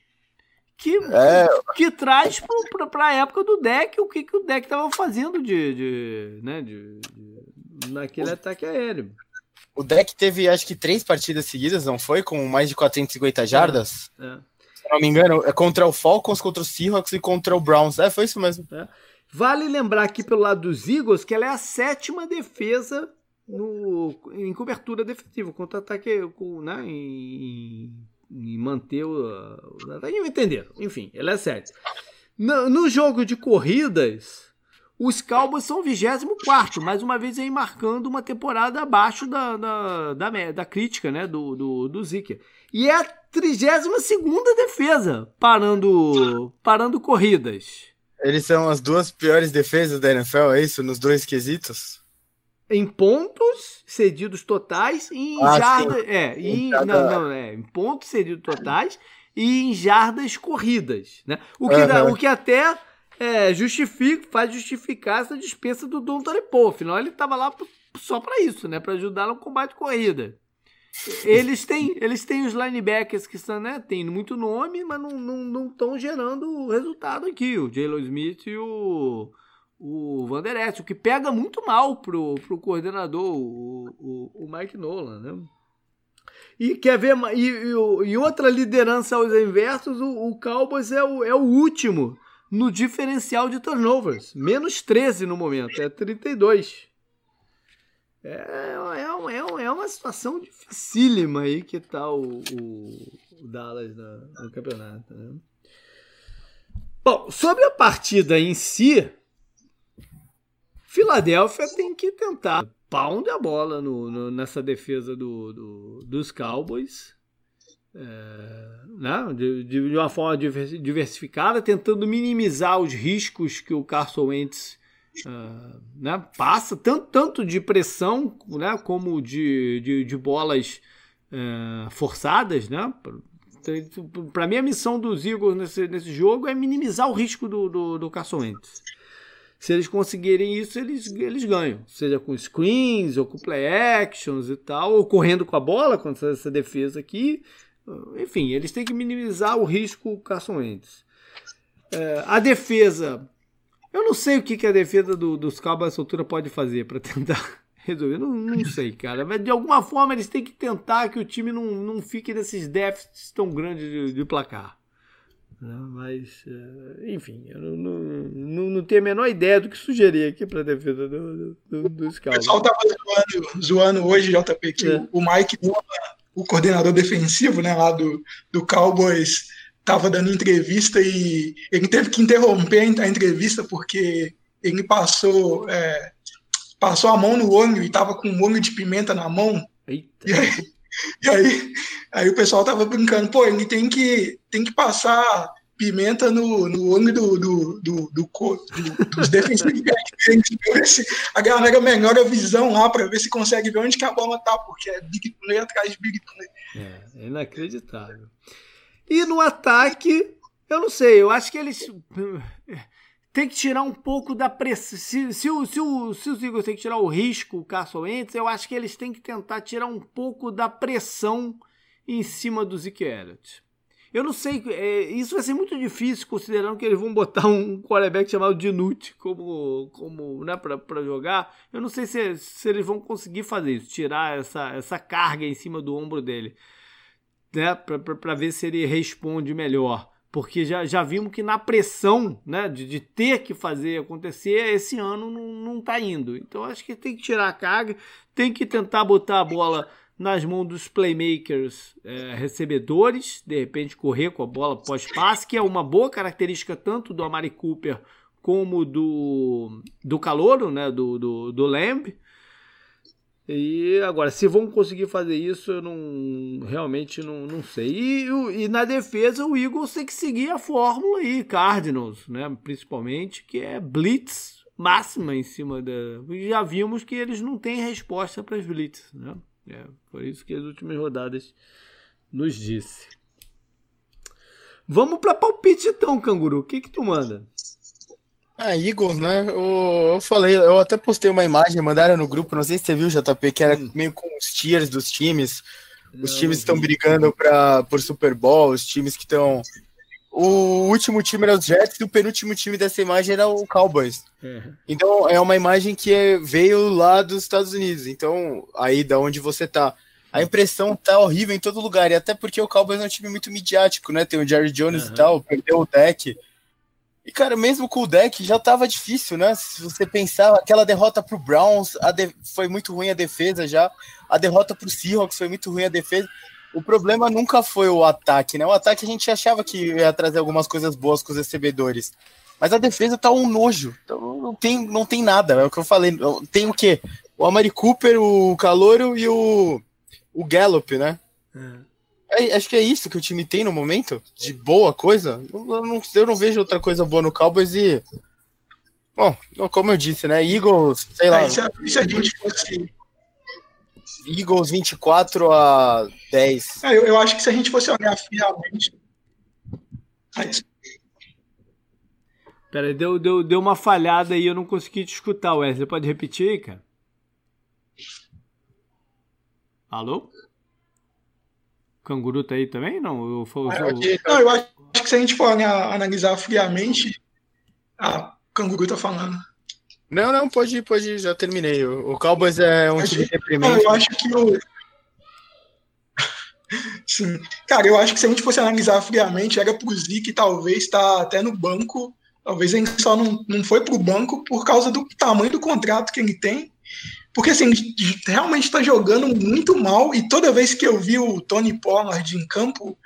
Que, é. que, traz para a época do deck o que, que o deck estava fazendo de, de, né, de, de, naquele ataque aéreo. O deck teve acho que três partidas seguidas, não foi? Com mais de 450 jardas? É. é se não me engano, é contra o Falcons, contra o Seahawks e contra o Browns. É, foi isso mesmo. É. Vale lembrar aqui pelo lado dos Eagles que ela é a sétima defesa no, em cobertura defensiva, contra ataque com, né, em, em manter o. Entenderam? Enfim, ela é sétima. No, no jogo de corridas, os Cowboys são 24, mais uma vez aí marcando uma temporada abaixo da, da, da, da crítica né, do, do, do Zika. E é a 32 defesa parando, parando corridas. Eles são as duas piores defesas da NFL, é isso? Nos dois quesitos? Em pontos cedidos totais e em ah, jardas. É, em, não, não, é, em pontos cedidos totais e em jardas corridas. Né? O, que uhum. dá, o que até é, justifica, faz justificar essa dispensa do Don Tolipô. Afinal, ele estava lá só para isso, né? Para ajudar no combate corrida. Eles têm, eles têm os linebackers que são, né, tem muito nome, mas não estão não, não gerando resultado aqui. O Jalen Smith e o, o Van o que pega muito mal pro, pro coordenador, o, o, o Mike Nolan, né? E quer ver e, e, e outra liderança aos inversos, o, o Cowboys é o, é o último no diferencial de turnovers, menos 13 no momento, é 32. É, é, é, é uma situação dificílima aí que tá o, o, o Dallas na, no campeonato. Né? Bom, sobre a partida em si, Filadélfia tem que tentar pound a bola no, no, nessa defesa do, do dos Cowboys. É, né? de, de, uma forma diversificada, tentando minimizar os riscos que o Carson Wentz uh, né, passa tanto, tanto de pressão né, como de, de, de bolas uh, forçadas. Né? Para mim, a missão dos Eagles nesse, nesse jogo é minimizar o risco do, do, do Carson Wentz. Se eles conseguirem isso, eles, eles ganham. Seja com screens, ou com play actions e tal, ou correndo com a bola contra essa defesa aqui. Enfim, eles têm que minimizar o risco Carson Wentz. É, a defesa. Eu não sei o que, que a defesa do, dos Cowboys altura pode fazer para tentar resolver. Não, não sei, cara. Mas de alguma forma eles têm que tentar que o time não, não fique nesses déficits tão grandes de, de placar. Né? Mas, é, enfim, eu não, não, não, não, tenho a menor ideia do que sugerir aqui para a defesa do, do, dos Cowboys. O pessoal estava zoando, zoando, hoje, JP, que é. o Mike, o coordenador defensivo né, lá do, do Cowboys, estava dando entrevista e ele teve que interromper a entrevista porque ele passou é, passou a mão no olho e estava com um olho de pimenta na mão. Eita. E aí, e aí, aí o pessoal tava brincando, pô, ele tem que, tem que passar pimenta no, no olho do, do, do, do, do dos defensores a galera melhora a visão lá para ver se consegue ver onde que a bola tá, porque é big play atrás de big play. É, é inacreditável. E no ataque, eu não sei, eu acho que eles tem que tirar um pouco da pressão. Se, se, se, se os Eagles têm que tirar o risco, o Carson Wentz, eu acho que eles têm que tentar tirar um pouco da pressão em cima do Zeke. Eu não sei, é, isso vai ser muito difícil, considerando que eles vão botar um quarterback chamado Dinute como, como né, para jogar. Eu não sei se, se eles vão conseguir fazer isso, tirar essa, essa carga em cima do ombro dele né, para ver se ele responde melhor. Porque já, já vimos que na pressão né, de, de ter que fazer acontecer, esse ano não, não tá indo. Então acho que tem que tirar a carga, tem que tentar botar a bola nas mãos dos playmakers é, recebedores, de repente correr com a bola pós-passe, que é uma boa característica tanto do Amari Cooper como do, do Calouro, né, do, do, do Lamb. E agora, se vão conseguir fazer isso, eu não realmente não, não sei. E, e na defesa, o Eagles tem que seguir a fórmula aí, Cardinals, né? Principalmente, que é blitz máxima em cima da. Já vimos que eles não têm resposta para as blitz, né? É, foi isso que as últimas rodadas nos disse. Vamos para palpite então, canguru. O que que tu manda? Ah, Eagles, né? Eu, eu falei, eu até postei uma imagem, mandaram no grupo, não sei se você viu, JP, que era hum. meio com os tiers dos times. Os não, times estão brigando pra, por Super Bowl, os times que estão. O último time era os Jets e o penúltimo time dessa imagem era o Cowboys. Uhum. Então é uma imagem que é, veio lá dos Estados Unidos. Então, aí da onde você tá. A impressão tá horrível em todo lugar. E até porque o Cowboys é um time muito midiático, né? Tem o Jerry Jones uhum. e tal, perdeu o deck. E, cara, mesmo com o deck já tava difícil, né? Se você pensar, aquela derrota pro Browns de... foi muito ruim a defesa já. A derrota pro Seahawks foi muito ruim a defesa. O problema nunca foi o ataque, né? O ataque a gente achava que ia trazer algumas coisas boas com os recebedores. Mas a defesa tá um nojo. Então não tem, não tem nada. É o que eu falei. Tem o quê? O Amari Cooper, o Calouro e o, o Gallup, né? É. É, acho que é isso que o time tem no momento, de boa coisa. Eu não, eu não vejo outra coisa boa no Cowboys e. Bom, como eu disse, né? Eagles, sei lá. É, se, a, se a gente fosse. Eagles 24 a 10. É, eu, eu, acho que se a gente fosse olhar fielmente. É Peraí, deu, deu, deu uma falhada aí, eu não consegui te escutar, Wesley. Pode repetir aí, cara? Alô? Canguru tá aí também? Não, eu, eu, eu, não, eu acho que se a gente for analisar friamente, ah, o Canguru tá falando. Não, não, pode ir, pode ir, já terminei. O, o Cowboys é um time deprimente. Não, eu acho que o. Sim. Cara, eu acho que se a gente fosse analisar friamente, era pro Zeke talvez estar tá até no banco. Talvez ele só não, não foi pro banco por causa do tamanho do contrato que ele tem porque assim, realmente está jogando muito mal e toda vez que eu vi o Tony Pollard em campo,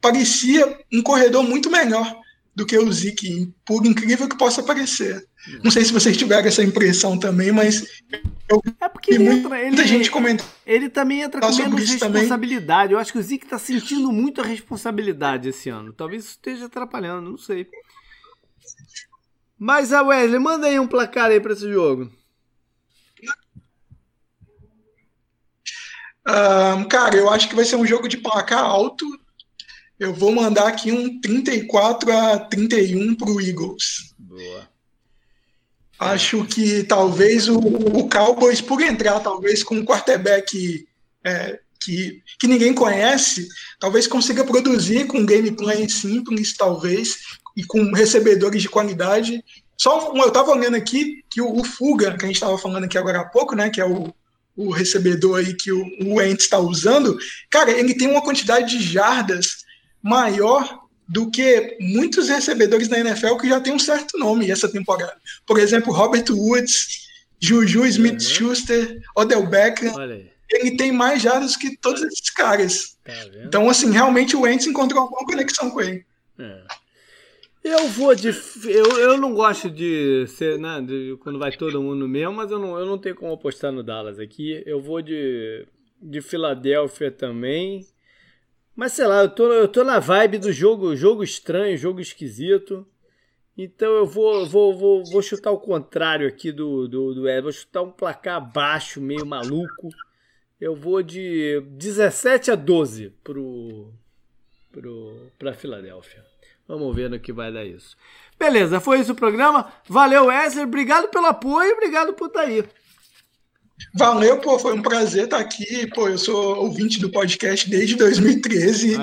parecia um corredor muito melhor do que o Zeke, por incrível que possa parecer. Não sei se vocês tiveram essa impressão também, mas eu é porque ele muita ele, gente comentando. Ele também entra com menos responsabilidade. Também. Eu acho que o Zeke está sentindo muita responsabilidade esse ano. Talvez isso esteja atrapalhando, não sei. Mas a Wesley, manda aí um placar aí para esse jogo. Um, cara, eu acho que vai ser um jogo de placar alto. Eu vou mandar aqui um 34 a 31 para o Eagles. Boa. Acho que talvez o, o Cowboys, por entrar talvez com um quarterback é, que, que ninguém conhece, talvez consiga produzir com gameplay simples, talvez, e com recebedores de qualidade. Só um, eu estava olhando aqui que o, o Fuga, que a gente estava falando aqui agora há pouco, né, que é o, o recebedor aí que o, o Wentz está usando, cara, ele tem uma quantidade de jardas maior do que muitos recebedores da NFL que já tem um certo nome essa temporada. Por exemplo, Robert Woods, Juju Smith-Schuster, uhum. Odell Beckham. Ele tem mais jardas que todos esses caras. Tá então, assim, realmente o Wentz encontrou uma boa conexão com ele. É. Eu vou de. Eu, eu não gosto de ser, né? De, quando vai todo mundo mesmo, mas eu não, eu não tenho como apostar no Dallas aqui. Eu vou de, de Filadélfia também. Mas sei lá, eu tô, eu tô na vibe do jogo, jogo estranho, jogo esquisito. Então eu vou, vou, vou, vou chutar o contrário aqui do, do, do Ed. Vou chutar um placar baixo, meio maluco. Eu vou de 17 a 12 pro, pro, pra Filadélfia. Vamos ver no que vai dar isso. Beleza, foi isso o programa. Valeu, Wesley. Obrigado pelo apoio e obrigado por estar aí. Valeu, pô, foi um prazer estar aqui. Pô, eu sou ouvinte do podcast desde 2013.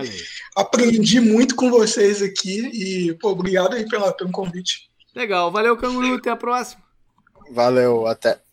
Aprendi muito com vocês aqui e, pô, obrigado aí pela, pelo convite. Legal, valeu, Canguru. Até a próxima. Valeu, até.